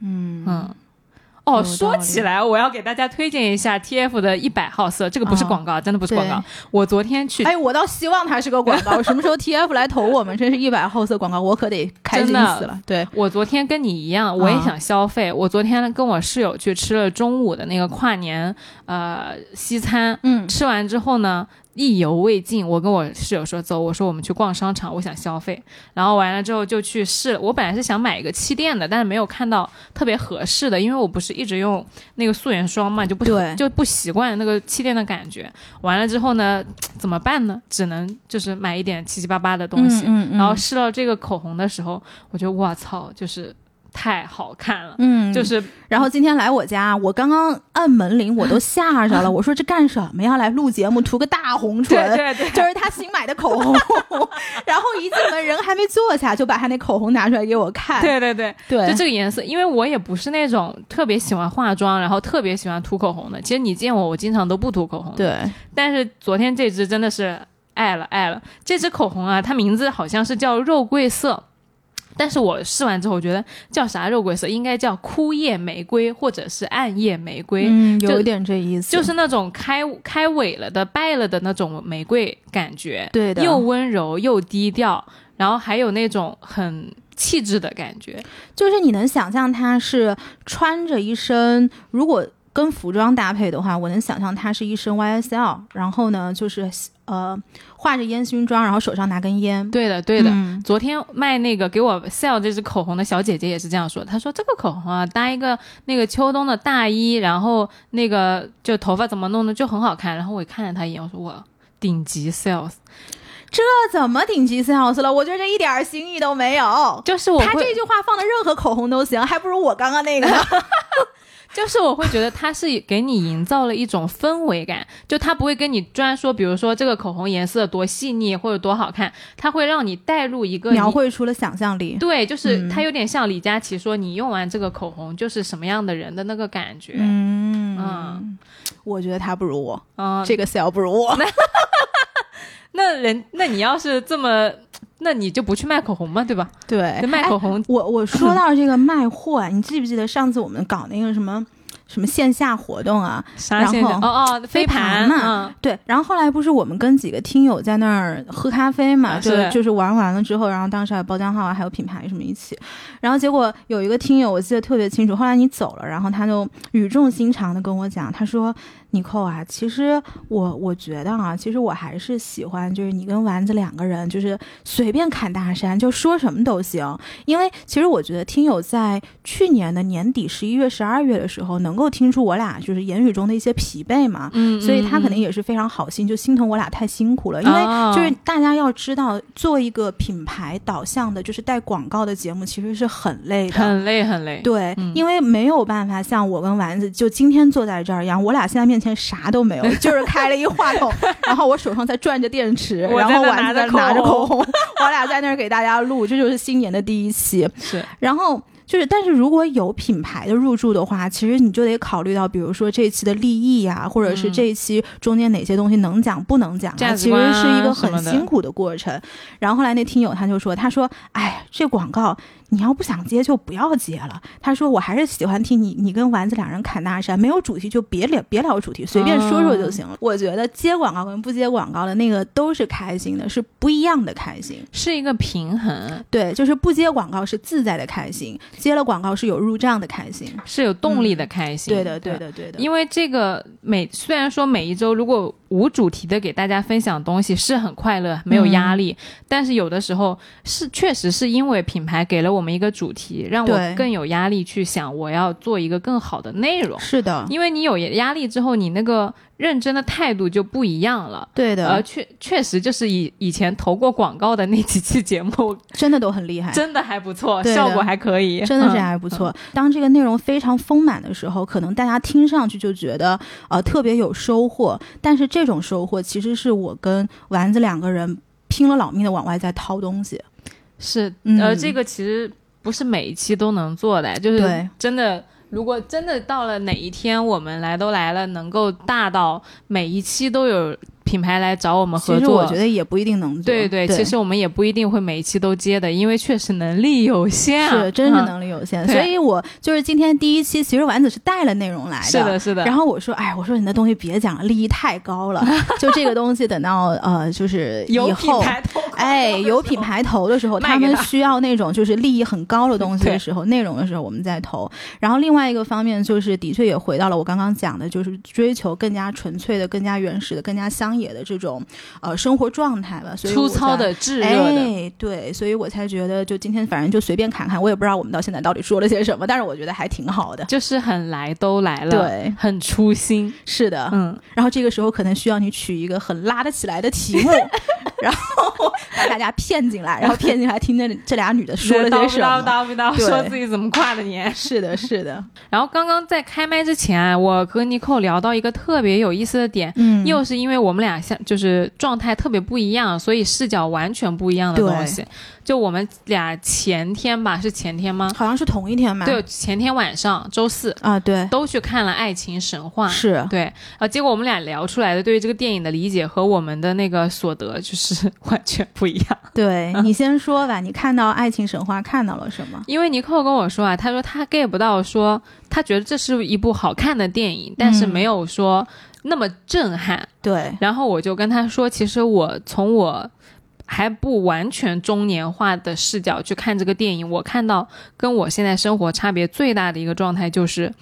嗯嗯。哦，说起来，我要给大家推荐一下 TF 的一百号色，这个不是哦广告，真的不是广告。我昨天去哎，我倒希望它是个广告。什么时候 TF 来投我们？真是一百号色广告，我可得开心死了。对，我昨天跟你一样，我也啊想消费。我昨天跟我室友去吃了中午的那个跨年呃西餐，嗯吃完之后呢，意犹未尽。我跟我室友说走，我说我们去逛商场，我想消费。然后完了之后就去试，我本来是想买一个气垫的，但是没有看到特别合适的，因为我不是一直用那个素颜霜嘛，就不就不习惯那个气垫的感觉。完了之后呢，怎么办呢？只能就是买一点七七八八的东西。嗯嗯然后试到这个口红的时候，我觉得我操，就是太好看了。嗯，就是然后今天来我家，我刚刚按门铃，我都 吓着了。我说这干什么呀？来录节目，涂个大红唇。对对对，就是他新买的口红，然后一进门人还没坐下，就把他那口红拿出来给我看。对对对，对就这个颜色，因为我也不是那种特别喜欢化妆，然后特别喜欢涂口红的。其实你见我，我经常都不涂口红。，对，但是昨天这支真的是爱了爱了。这支口红啊，它名字好像是叫肉桂色。但是我试完之后，我觉得叫啥肉桂色，应该叫枯叶玫瑰或者是暗夜玫瑰。嗯，有一点这意思，就是那种开开萎了的、败了的那种玫瑰感觉，对的，又温柔又低调，然后还有那种很气质的感觉。就是你能想象他是穿着一身，如果跟服装搭配的话，我能想象他是一身 YSL，然后呢，就是呃画着烟熏妆，然后手上拿根烟。对的，对的。嗯昨天卖那个给我 sell 这支口红的小姐姐也是这样说，她说这个口红啊，搭一个那个秋冬的大衣，然后那个就头发怎么弄的就很好看。然后我也看了她一眼，我说我，顶级 sales，这怎么顶级 sales 了？我觉得这一点儿新意都没有。就是我会他这句话放的任何口红都行，还不如我刚刚那个呢。就是我会觉得它是给你营造了一种氛围感，就它不会跟你专说，比如说这个口红颜色多细腻或者多好看，它会让你带入一个描绘出了想象力。对，就是嗯它有点像李佳琦说你用完这个口红就是什么样的人的那个感觉。嗯嗯我觉得他不如我，嗯，这个 sale 不如我。那人那你要是这么，那你就不去卖口红嘛，对吧？对，卖哎口红，我我说到这个卖货啊，你记不记得上次我们搞那个什么什么线下活动啊？然？后哦哦，飞盘嘛嗯对，然后后来不是我们跟几个听友在那儿喝咖啡嘛，啊就是就是玩完了之后，然后当时还有包浆号啊，还有品牌什么一起，然后结果有一个听友我记得特别清楚，后来你走了，然后他就语重心长的跟我讲，他说。尼寇啊，其实我我觉得啊，其实我还是喜欢，就是你跟丸子两个人，就是随便侃大山，就说什么都行。因为其实我觉得听友在去年的年底十一月、十二月的时候，能够听出我俩就是言语中的一些疲惫嘛，嗯，所以他肯定嗯也是非常好心，就心疼我俩太辛苦了。因为哦就是大家要知道，做一个品牌导向的，就是带广告的节目，其实是很累的。很累很累。对，嗯因为没有办法像我跟丸子就今天坐在这儿一样，我俩现在面前啥都没有，就是开了一话筒，然后我手上在转着电池，然后在那拿着丸子在拿着口口红，我俩在那儿给大家录，这就是新年的第一期。是然后就是，但是如果有品牌的入驻的话，其实你就得考虑到，比如说这一期的利益呀、或者是嗯这一期中间哪些东西能讲不能讲啊，其实是一个很辛苦的过程。然后后来那听友他就说，他说，哎，这广告。你要不想接就不要接了。他说我还是喜欢听你，你跟丸子两人侃大山，没有主题就别聊别聊主题，随便说说就行了。我觉得接广告跟不接广告的那个都是开心的，是不一样的开心。是一个平衡，对，就是不接广告是自在的开心，接了广告是有入账的开心。是有动力的开心。对的，对的，对的。因为这个每虽然说每一周如果无主题的给大家分享东西是很快乐，没有压力，嗯。但是有的时候是确实是因为品牌给了我们一个主题，让我更有压力去想我要做一个更好的内容。是的，因为你有压力之后，你那个认真的态度就不一样了。对的，呃，确确实就是以以前投过广告的那几期节目，真的都很厉害。真的还不错，效果还可以，真的是嗯还不错。当这个内容非常丰满的时候，可能大家听上去就觉得呃特别有收获，但是这种收获其实是我跟丸子两个人拼了老命的往外在掏东西。是，嗯呃，这个其实不是每一期都能做的，就是真的。如果真的到了哪一天我们来都来了，能够大到每一期都有品牌来找我们合作，其实我觉得也不一定能做。对对，其实我们也不一定会每一期都接的，因为确实能力有限啊，是真是嗯能力有限，对所以我就是今天第一期，其实丸子是带了内容来的。是的，是的。然后我说，哎，我说你的东西别讲了，利益太高了。就这个东西，等到呃，就是 以后，哎，有品牌投的时候，他们需要那种就是利益很高的东西的时候，内容的时候，我们再投。然后另外一个方面就是，的确也回到了我刚刚讲的，就是追求更加纯粹的、更加原始的、更加乡野的这种呃生活状态吧。所以粗糙的、炙热的，哎，对，所以我才觉得，就今天反正就随便侃侃，我也不知道我们到现在到底说了些什么，但是我觉得还挺好的。就是很来都来了，对，很初心，是的，嗯，然后这个时候可能需要你取一个很拉得起来的题目，然后把大家骗进来，然后骗进来听这这俩女的说了些什叨么。叨叨叨，对说自己怎么跨的年。是的，是的，然后刚刚在开麦之前啊，我和尼寇聊到一个特别有意思的点，嗯，又是因为我们俩像就是状态特别不一样，所以视角完全不一样的东西。就我们俩前天吧，是前天吗？好像是同一天吧。对，前天晚上周四啊，对，都去看了《爱情神话》。是，对，啊，结果我们俩聊出来的对于这个电影的理解和我们的那个所得就是 完全不一样。对你先说吧，你看到《爱情神话》看到了什么？因为尼克跟我说啊，他说他 get 不到说，他觉得这是一部好看的电影，但是嗯没有说那么震撼。对，然后我就跟他说，其实我从我还不完全中年化的视角去看这个电影，我看到跟我现在生活差别最大的一个状态就是，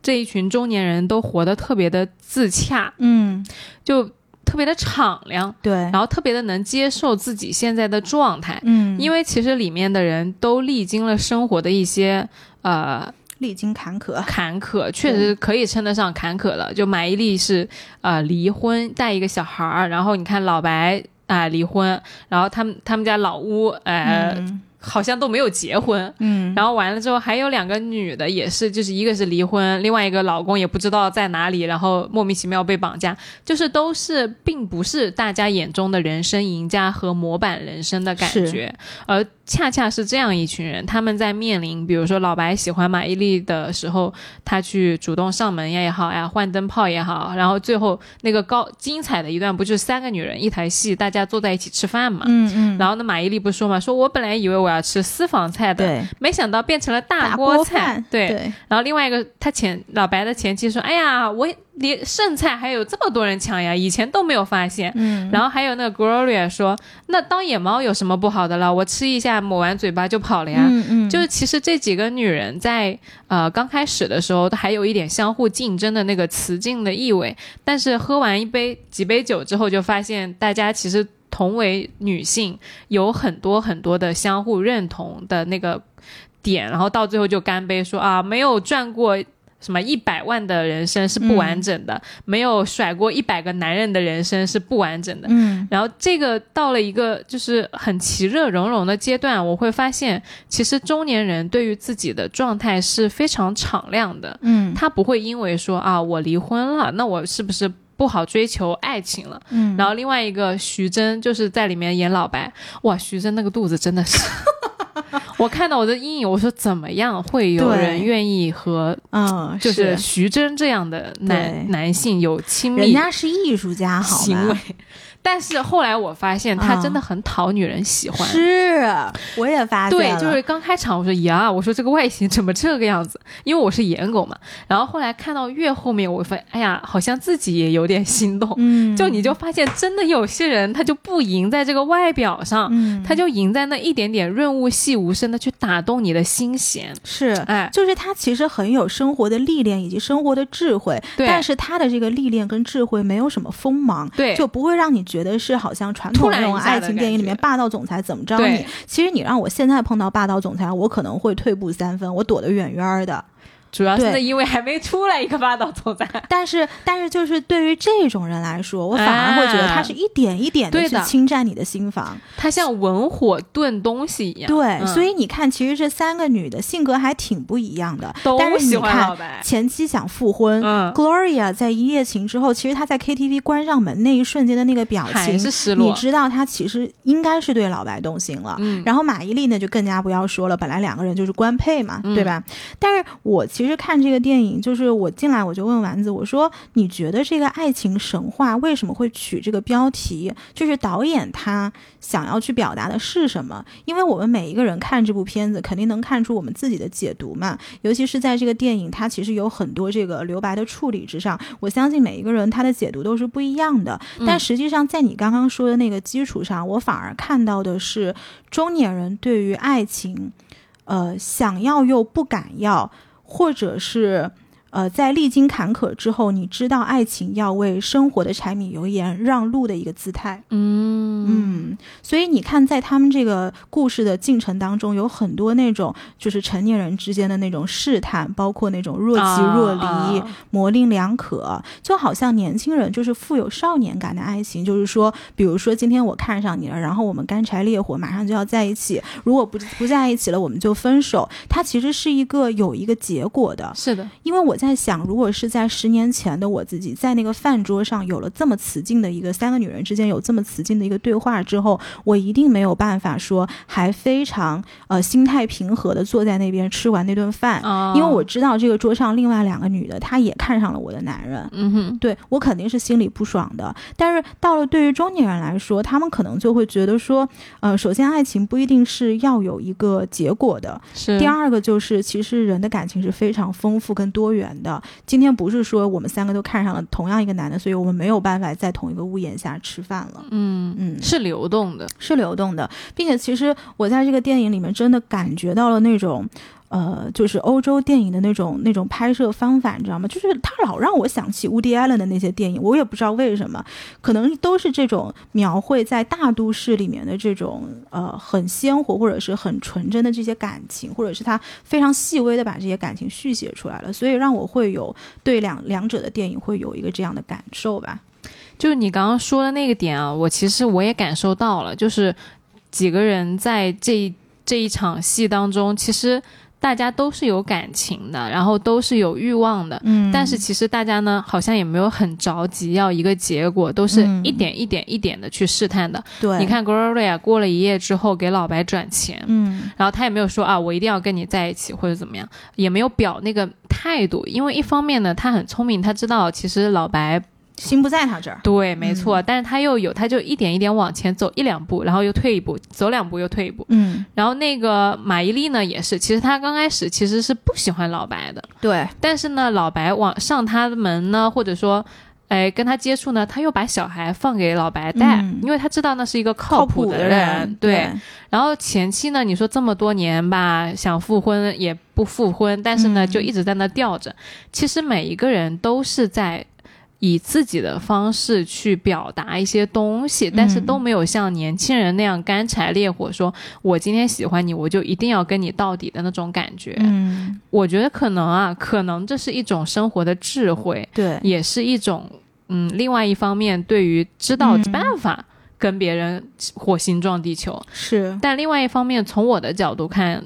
这一群中年人都活得特别的自洽，嗯，就特别的敞亮，对，然后特别的能接受自己现在的状态。嗯，因为其实里面的人都历经了生活的一些呃历经坎坷，坎坷，确实可以称得上坎坷了。就马伊琍是呃离婚带一个小孩儿，然后你看老白啊、离婚，然后他们他们家老屋呃、嗯好像都没有结婚。嗯，然后完了之后，还有两个女的，也是，就是一个是离婚，另外一个老公也不知道在哪里，然后莫名其妙被绑架，就是都是并不是大家眼中的人生赢家和模板人生的感觉，而恰恰是这样一群人，他们在面临，比如说老白喜欢马伊琍的时候，他去主动上门也好呀，换灯泡也好，然后最后那个高精彩的一段，不就是三个女人一台戏，大家坐在一起吃饭嘛？嗯嗯，然后呢，马伊琍不是说嘛，说我本来以为我要吃私房菜的，对，没想到变成了大大锅菜。饭，对，对，然后另外一个，他前老白的前妻说：“哎呀，我连剩菜还有这么多人抢呀，以前都没有发现。”嗯，然后还有那个 Gloria 说：“那当野猫有什么不好的了？我吃一下，抹完嘴巴就跑了呀。嗯嗯，就是其实这几个女人在呃刚开始的时候，都还有一点相互竞争的那个雌竞的意味，但是喝完一杯几杯酒之后，就发现大家其实同为女性，有很多很多的相互认同的那个点，然后到最后就干杯说啊，没有赚过。什么一百万的人生是不完整的，没有甩过一百个男人的人生是不完整的。嗯然后这个到了一个就是很其乐融融的阶段，我会发现，其实中年人对于自己的状态是非常敞亮的，嗯他不会因为说啊我离婚了，那我是不是不好追求爱情了？嗯，然后另外一个徐峥就是在里面演老白，哇，徐峥那个肚子真的是。我看到我的阴影，我说怎么样会有人愿意和嗯，就是徐峥这样的男男性有亲密？人家是艺术家，好行为。但是后来我发现他真的很讨女人喜欢，是，我也发现对，就是刚开场我说呀，我说这个外形怎么这个样子？因为我是颜狗嘛。然后后来看到越后面，我发现哎呀，好像自己也有点心动。嗯，就你就发现真的有些人他就不赢在这个外表上，他就赢在那一点点润物细无声的去打动你的心弦。是，哎，就是他其实很有生活的历练以及生活的智慧，但是他的这个历练跟智慧没有什么锋芒，对，就不会让你。觉得是好像传统那种爱情电影里面霸道总裁怎么着你？其实你让我现在碰到霸道总裁，我可能会退步三分，我躲得远远的。主要是因为还没出来一个霸道总裁，但是但是就是对于这种人来说，我反而会觉得他是一点一点的去侵占你的心房，他像文火炖东西一样。对，所以你看，其实这三个女的性格还挺不一样的，都喜欢老白。前期想复婚，Gloria 在一夜情之后，其实她在 KTV 关上门那一瞬间的那个表情，是失落。你知道她其实应该是对老白动心了。然后马伊琍呢，就更加不要说了，本来两个人就是官配嘛，对吧？但是我其实看这个电影，就是我进来我就问丸子，我说你觉得这个爱情神话为什么会取这个标题？就是导演他想要去表达的是什么？因为我们每一个人看这部片子，肯定能看出我们自己的解读嘛。尤其是在这个电影，它其实有很多这个留白的处理之上，我相信每一个人他的解读都是不一样的。但实际上，在你刚刚说的那个基础上，我反而看到的是中年人对于爱情，呃，想要又不敢要。或者是。呃，在历经坎坷之后，你知道爱情要为生活的柴米油盐让路的一个姿态。嗯嗯，所以你看，在他们这个故事的进程当中，有很多那种就是成年人之间的那种试探，包括那种若即若离、模棱两可，就好像年轻人就是富有少年感的爱情，就是说，比如说今天我看上你了，然后我们干柴烈火，马上就要在一起，如果不不在一起了，我们就分手。它其实是一个有一个结果的。是的，因为我。在想，如果是在十年前的我自己，在那个饭桌上有了这么雌竞的一个三个女人之间有这么雌竞的一个对话之后，我一定没有办法说还非常呃心态平和的坐在那边吃完那顿饭，因为我知道这个桌上另外两个女的她也看上了我的男人，嗯哼，对我肯定是心里不爽的。但是到了对于中年人来说，他们可能就会觉得说，呃，首先爱情不一定是要有一个结果的，是第二个就是其实人的感情是非常丰富跟多元。的今天不是说我们三个都看上了同样一个男的，所以我们没有办法在同一个屋檐下吃饭了。嗯嗯，是流动的，是流动的，并且其实我在这个电影里面真的感觉到了那种。呃，就是欧洲电影的那种那种拍摄方法，你知道吗？就是他老让我想起 Woody Allen 的那些电影，我也不知道为什么，可能都是这种描绘在大都市里面的这种呃很鲜活或者是很纯真的这些感情，或者是他非常细微的把这些感情续写出来了，所以让我会有对两两者的电影会有一个这样的感受吧。就是你刚刚说的那个点啊，我其实我也感受到了，就是几个人在这这一场戏当中，其实。大家都是有感情的，然后都是有欲望的，嗯，但是其实大家呢，好像也没有很着急要一个结果，都是一点一点一点的去试探的。对，你看 Gloria 过了一夜之后给老白转钱，嗯，然后他也没有说啊，我一定要跟你在一起或者怎么样，也没有表那个态度，因为一方面呢，他很聪明，他知道其实老白。心不在他这儿，对，没错，但是他又有，他就一点一点往前走一两步，然后又退一步，走两步又退一步，嗯，然后那个马伊琍呢也是，其实他刚开始其实是不喜欢老白的，对，但是呢，老白往上他的门呢，或者说，哎，跟他接触呢，他又把小孩放给老白带，因为他知道那是一个靠谱的人，对。然后前期呢，你说这么多年吧，想复婚也不复婚，但是呢，就一直在那吊着。其实每一个人都是在。以自己的方式去表达一些东西，但是都没有像年轻人那样干柴烈火，说我今天喜欢你，我就一定要跟你到底的那种感觉。嗯，我觉得可能啊，可能这是一种生活的智慧，对，也是一种嗯，另外一方面对于知道办法跟别人火星撞地球。是，但另外一方面从我的角度看，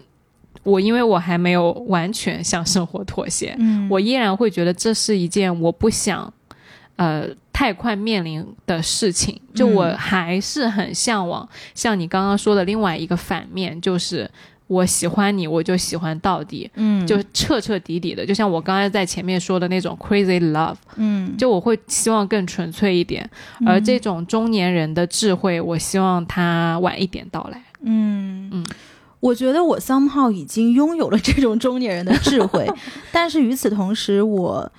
我因为我还没有完全向生活妥协，嗯，我依然会觉得这是一件我不想。呃，太快面临的事情，就我还是很向往，像你刚刚说的另外一个反面，就是我喜欢你，我就喜欢到底，嗯，就彻彻底底的，就像我刚才在前面说的那种 crazy love，嗯，就我会希望更纯粹一点，而这种中年人的智慧，我希望他晚一点到来。嗯。嗯，我觉得我 somehow 已经拥有了这种中年人的智慧，但是与此同时，我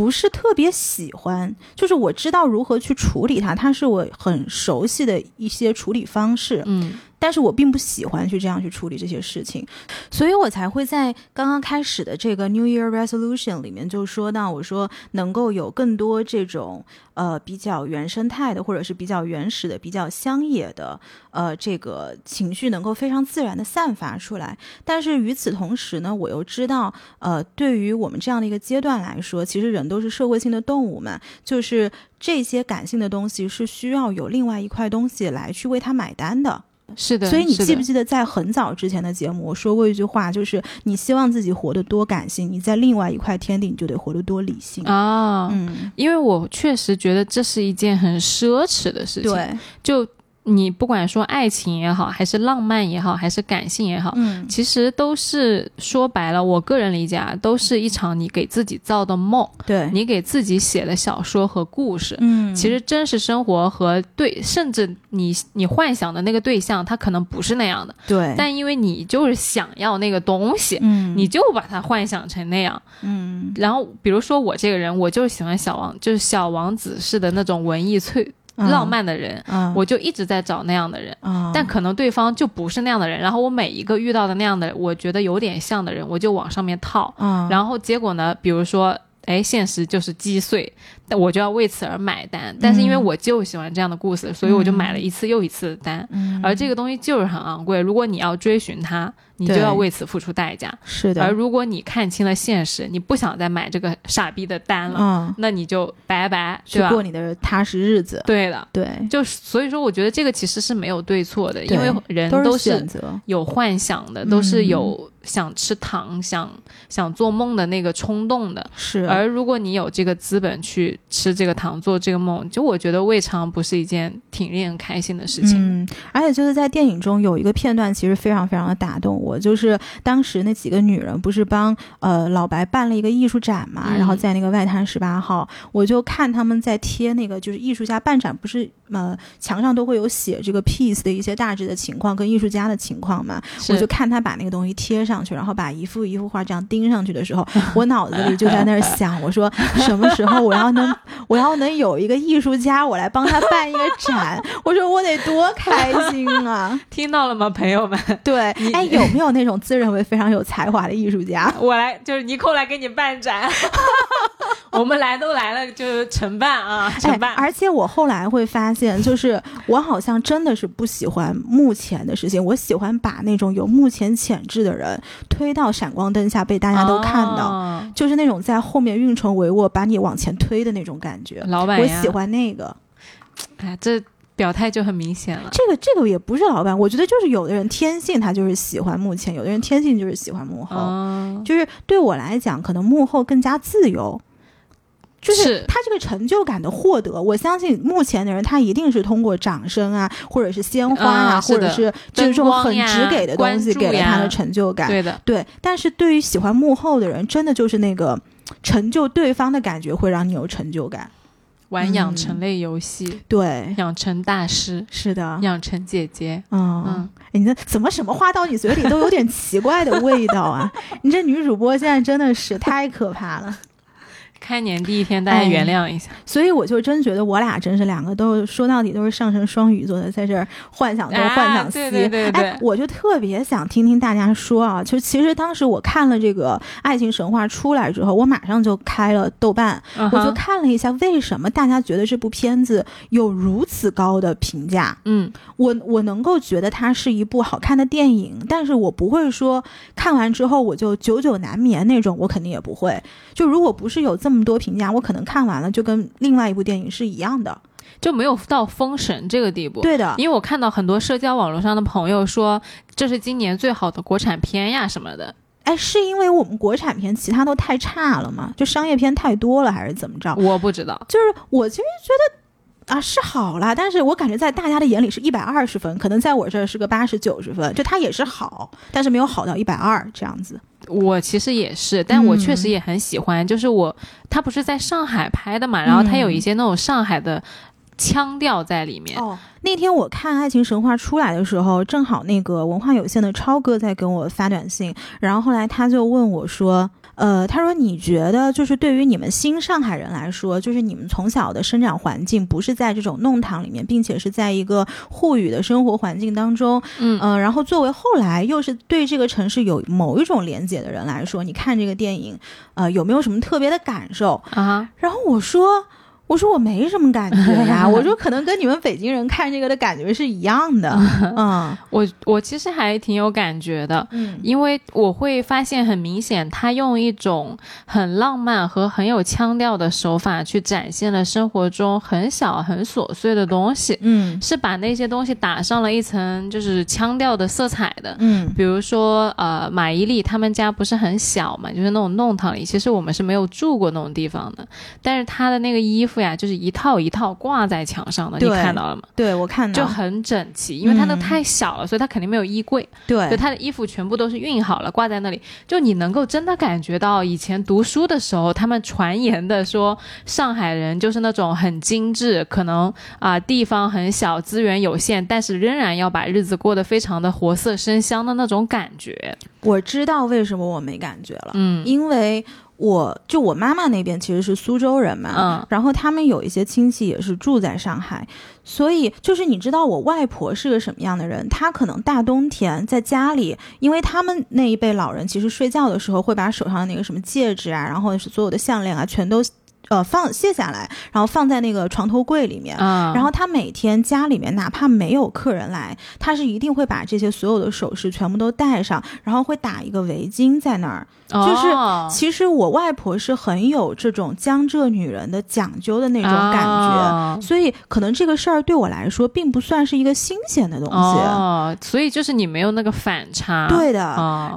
不是特别喜欢，就是我知道如何去处理它，它是我很熟悉的一些处理方式。嗯但是我并不喜欢去这样去处理这些事情，所以我才会在刚刚开始的这个 New Year Resolution 里面就说到，我说能够有更多这种呃比较原生态的，或者是比较原始的、比较乡野的呃这个情绪能够非常自然的散发出来。但是与此同时呢，我又知道，呃，对于我们这样的一个阶段来说，其实人都是社会性的动物嘛，就是这些感性的东西是需要有另外一块东西来去为它买单的。是的，所以你记不记得在很早之前的节目，我说过一句话，就是你希望自己活得多感性，你在另外一块天地你就得活得多理性。啊？嗯，因为我确实觉得这是一件很奢侈的事情。，对，就你不管说爱情也好，还是浪漫也好，还是感性也好，嗯，其实都是说白了，我个人理解啊，都是一场你给自己造的梦，对，你给自己写的小说和故事。嗯，其实真实生活和对，甚至你你幻想的那个对象，他可能不是那样的，对，但因为你就是想要那个东西，嗯，你就把它幻想成那样。嗯然后比如说我这个人，我就是喜欢小王，就是小王子式的那种文艺脆浪，漫的人，嗯，我就一直在找那样的人。嗯，但可能对方就不是那样的人，然后我每一个遇到的那样的，我觉得有点像的人，我就往上面套，嗯，然后结果呢，比如说，哎，现实就是击碎，但我就要为此而买单。但是因为我就喜欢这样的故事，所以我就买了一次又一次的单。嗯，而这个东西就是很昂贵，如果你要追寻它，你就要为此付出代价。是的，而如果你看清了现实，你不想再买这个傻逼的单了，嗯，那你就拜拜，去对吧？过你的踏实日子，对的，对，就所以说，我觉得这个其实是没有对错的，因为人都都是有幻想的，都是嗯有想吃糖、想想做梦的那个冲动的。是，而如果你有这个资本去吃这个糖、做这个梦，就我觉得未尝不是一件挺令人开心的事情。嗯，而且就是在电影中有一个片段，其实非常非常的打动我，就是当时那几个女人不是帮呃老白办了一个艺术展嘛，嗯然后在那个外滩十八号，我就看他们在贴那个就是艺术家办展，不是呃墙上都会有写这个 piece 的一些大致的情况跟艺术家的情况嘛，我就看他把那个东西贴上去，然后把一幅一幅画这样钉上去的时候，我脑子里就在那儿想，我说什么时候我要能 我要能有一个艺术家，我来帮他办一个展，我说我得多开心啊！听到了吗，朋友们？对，哎，有没有那种自认为非常有才华的艺术家？我来，就是尼寇来给你办展，我们来都来了，就是承办啊，承办。哎，而且我后来会发现，就是我好像真的是不喜欢目前的事情，我喜欢把那种有目前潜质的人推到闪光灯下，被大家都看到。哦就是那种在后面运筹帷幄，把你往前推的那种感觉，老板呀我喜欢那个。哎，这表态就很明显了。这个这个也不是老板，我觉得就是有的人天性他就是喜欢幕前，有的人天性就是喜欢幕后。哦，就是对我来讲，可能幕后更加自由。就是是他这个成就感的获得，我相信目前的人他一定是通过掌声啊，或者是鲜花啊，或者是这种很直给的东西给了他的成就感。对的，对，但是对于喜欢幕后的人，真的就是那个成就对方的感觉会让你有成就感。玩养成嗯类游戏，对，养成大师，是的，养成姐姐。嗯嗯，你这怎么什么话到你嘴里都有点奇怪的味道啊？你这女主播现在真的是太可怕了。开年第一天，大家原谅一下。所以我就真觉得我俩真是两个都说到底都是上升双鱼座的，在这儿幻想东啊幻想西。对对对对哎，我就特别想听听大家说啊，就其实当时我看了这个《爱情神话》出来之后，我马上就开了豆瓣，我就看了一下为什么大家觉得这部片子有如此高的评价。嗯，我我能够觉得它是一部好看的电影，但是我不会说看完之后我就久久难眠那种，我肯定也不会。就如果不是有这么多评价，我可能看完了就跟另外一部电影是一样的。就没有到封神这个地步。对的，因为我看到很多社交网络上的朋友说，这是今年最好的国产片呀什么的。哎，是因为我们国产片其他都太差了吗？就商业片太多了，还是怎么着？我不知道，就是我其实觉得啊，是好啦，但是我感觉在大家的眼里是一百二十分，可能在我这儿是个八十九十分，就它也是好，但是没有好到一百二这样子。我其实也是，但我确实也很喜欢。就是我，他不是在上海拍的嘛，然后他有一些那种上海的腔调在里面。哦，那天我看《爱情神话》出来的时候，正好那个文化有限的超哥在跟我发短信，然后后来他就问我说。呃，他说：“你觉得就是对于你们新上海人来说，就是你们从小的生长环境不是在这种弄堂里面，并且是在一个沪语的生活环境当中，嗯呃，然后作为后来又是对这个城市有某一种连接的人来说，你看这个电影，呃，有没有什么特别的感受啊？”然后我说。我说我没什么感觉呀，我说可能跟你们北京人看这个的感觉是一样的。嗯，我我其实还挺有感觉的，嗯，因为我会发现很明显，他用一种很浪漫和很有腔调的手法去展现了生活中很小很琐碎的东西，嗯，是把那些东西打上了一层就是腔调的色彩的，嗯，比如说呃马伊琍他们家不是很小嘛，就是那种弄堂里，其实我们是没有住过那种地方的，但是他的那个衣服。呀，就是一套一套挂在墙上的，你看到了吗？对，我看到，就很整齐，因为它那太小了，所以它肯定没有衣柜。对，就他的衣服全部都是熨好了，挂在那里。就你能够真的感觉到以前读书的时候，他们传言的说上海人就是那种很精致，可能啊地方很小，资源有限，但是仍然要把日子过得非常的活色生香的那种感觉。我知道为什么我没感觉了，嗯，因为。我就我妈妈那边其实是苏州人嘛，嗯，然后他们有一些亲戚也是住在上海，所以就是你知道我外婆是个什么样的人，她可能大冬天在家里，因为他们那一辈老人其实睡觉的时候会把手上的那个什么戒指啊，然后是所有的项链啊，全都。呃，放卸下来，然后放在那个床头柜里面。嗯，然后他每天家里面哪怕没有客人来，他是一定会把这些所有的首饰全部都戴上，然后会打一个围巾在那儿。就是其实我外婆是很有这种江浙女人的讲究的那种感觉，所以可能这个事儿对我来说并不算是一个新鲜的东西。哦，所以就是你没有那个反差。对的。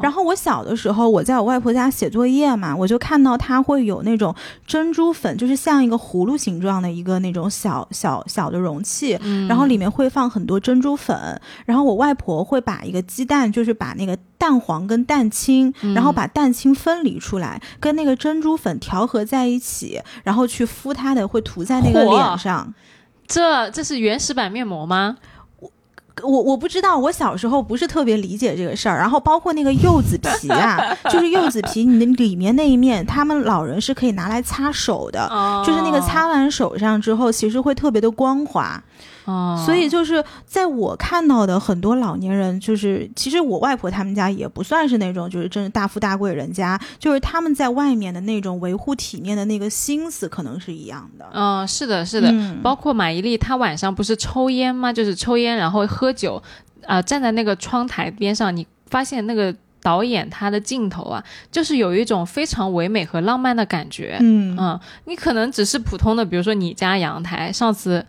然后我小的时候我在我外婆家写作业嘛，我就看到她会有那种珍珠。粉就是像一个葫芦形状的一个那种小小小的容器，然后里面会放很多珍珠粉，然后我外婆会把一个鸡蛋，就是把那个蛋黄跟蛋清，然后把蛋清分离出来，跟那个珍珠粉调和在一起，然后去敷它的，会涂在那个脸上。这这是原始版面膜吗？我我不知道，我小时候不是特别理解这个事儿。然后包括那个柚子皮啊，就是柚子皮，你的里面那一面，他们老人是可以拿来擦手的，就是那个擦完手上之后，其实会特别的光滑。哦，所以就是在我看到的很多老年人，就是其实我外婆他们家也不算是那种就是真的大富大贵人家，就是他们在外面的那种维护体面的那个心思可能是一样的。嗯，是的，是的，包括马伊琍，她晚上不是抽烟吗？就是抽烟然后喝酒，啊，站在那个窗台边上，你发现那个导演他的镜头啊，就是有一种非常唯美和浪漫的感觉。嗯嗯，你可能只是普通的，比如说你家阳台，上次。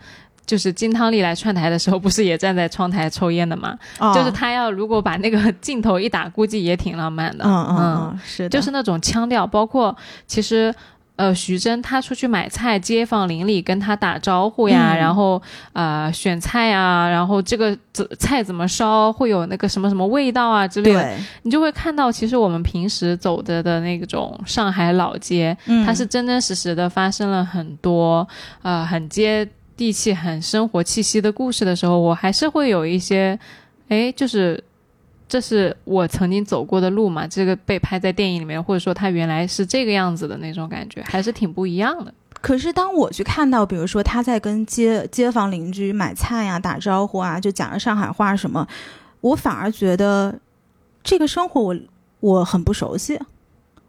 就是金汤力来串台的时候，不是也站在窗台抽烟的吗？就是他要如果把那个镜头一打，估计也挺浪漫的。嗯嗯，是，就是那种腔调，包括其实呃，徐峥他出去买菜，街坊邻里跟他打招呼呀，然后呃选菜啊，然后这个菜怎么烧，会有那个什么什么味道啊之类的，你就会看到，其实我们平时走的的那种上海老街，它是真真实实的发生了很多呃很接。地气很生活气息的故事的时候，我还是会有一些，哎，就是这是我曾经走过的路嘛，这个被拍在电影里面，或者说它原来是这个样子的那种感觉，还是挺不一样的。可是当我去看到，比如说他在跟街街坊邻居买菜呀、打招呼啊，就讲着上海话什么，我反而觉得这个生活我我很不熟悉。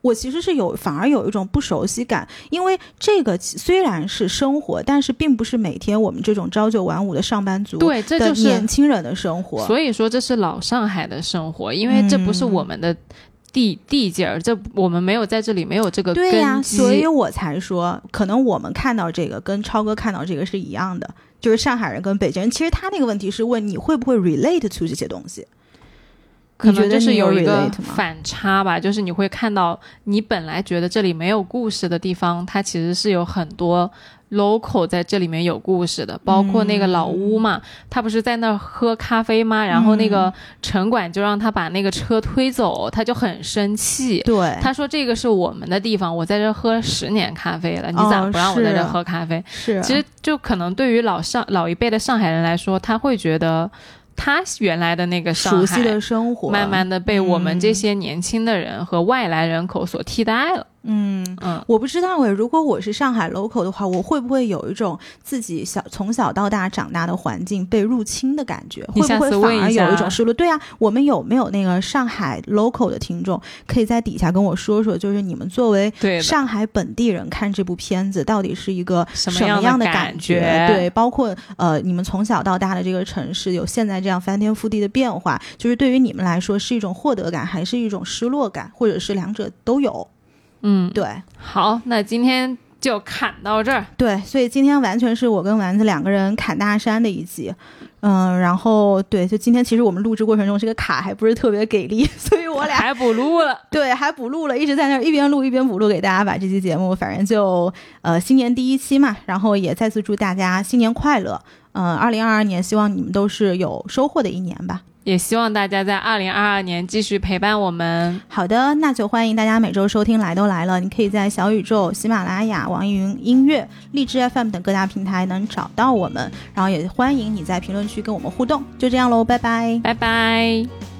我其实是有，反而有一种不熟悉感，因为这个虽然是生活，但是并不是每天我们这种朝九晚五的上班族对，这就是年轻人的生活。所以说这是老上海的生活，因为这不是我们的地地界儿，这我们没有在这里没有这个对呀，所以我才说，可能我们看到这个跟超哥看到这个是一样的，就是上海人跟北京人，其实他那个问题是问你会不会 relate to 这些东西。可能就是有一个反差吧，就是你会看到你本来觉得这里没有故事的地方，它其实是有很多 local 在这里面有故事的，包括那个老屋嘛，他不是在那儿喝咖啡吗？然后那个城管就让他把那个车推走，他就很生气。对，他说：“这个是我们的地方，我在这喝了十年咖啡了，你咋哦不让我在这喝咖啡？”是其实就可能对于老上老一辈的上海人来说，他会觉得他原来的那个上海熟悉的生活，慢慢的被我们这嗯些年轻的人和外来人口所替代了。嗯。嗯，我不知道诶，如果我是上海 local 的话，我会不会有一种自己小从小到大长大的环境被入侵的感觉？会不会反而有一种失落？对啊，我们有没有那个上海 local 的听众，可以在底下跟我说说，就是你们作为对。上海本地人看这部片子，到底是一个什么样的感觉？觉对，包括呃，你们从小到大的这个城市有现在这样翻天覆地的变化，就是对于你们来说是一种获得感，还是一种失落感，或者是两者都有？嗯，对好，那今天就砍到这儿。对，所以今天完全是我跟丸子两个人砍大山的一集。嗯，然后对，就今天其实我们录制过程中这个卡还不是特别给力，所以我俩还补录了，对还补录了，一直在那儿一边录一边补录给大家把这期节目，反正就呃新年第一期嘛，然后也再次祝大家新年快乐。嗯，二零二二年希望你们都是有收获的一年吧。也希望大家在二零二二年继续陪伴我们。好的，那就欢迎大家每周收听《来都来了》，你可以在小宇宙、喜马拉雅、网易云音乐、荔枝 FM 等各大平台能找到我们，然后也欢迎你在评论区跟我们互动。就这样喽，拜拜。拜拜。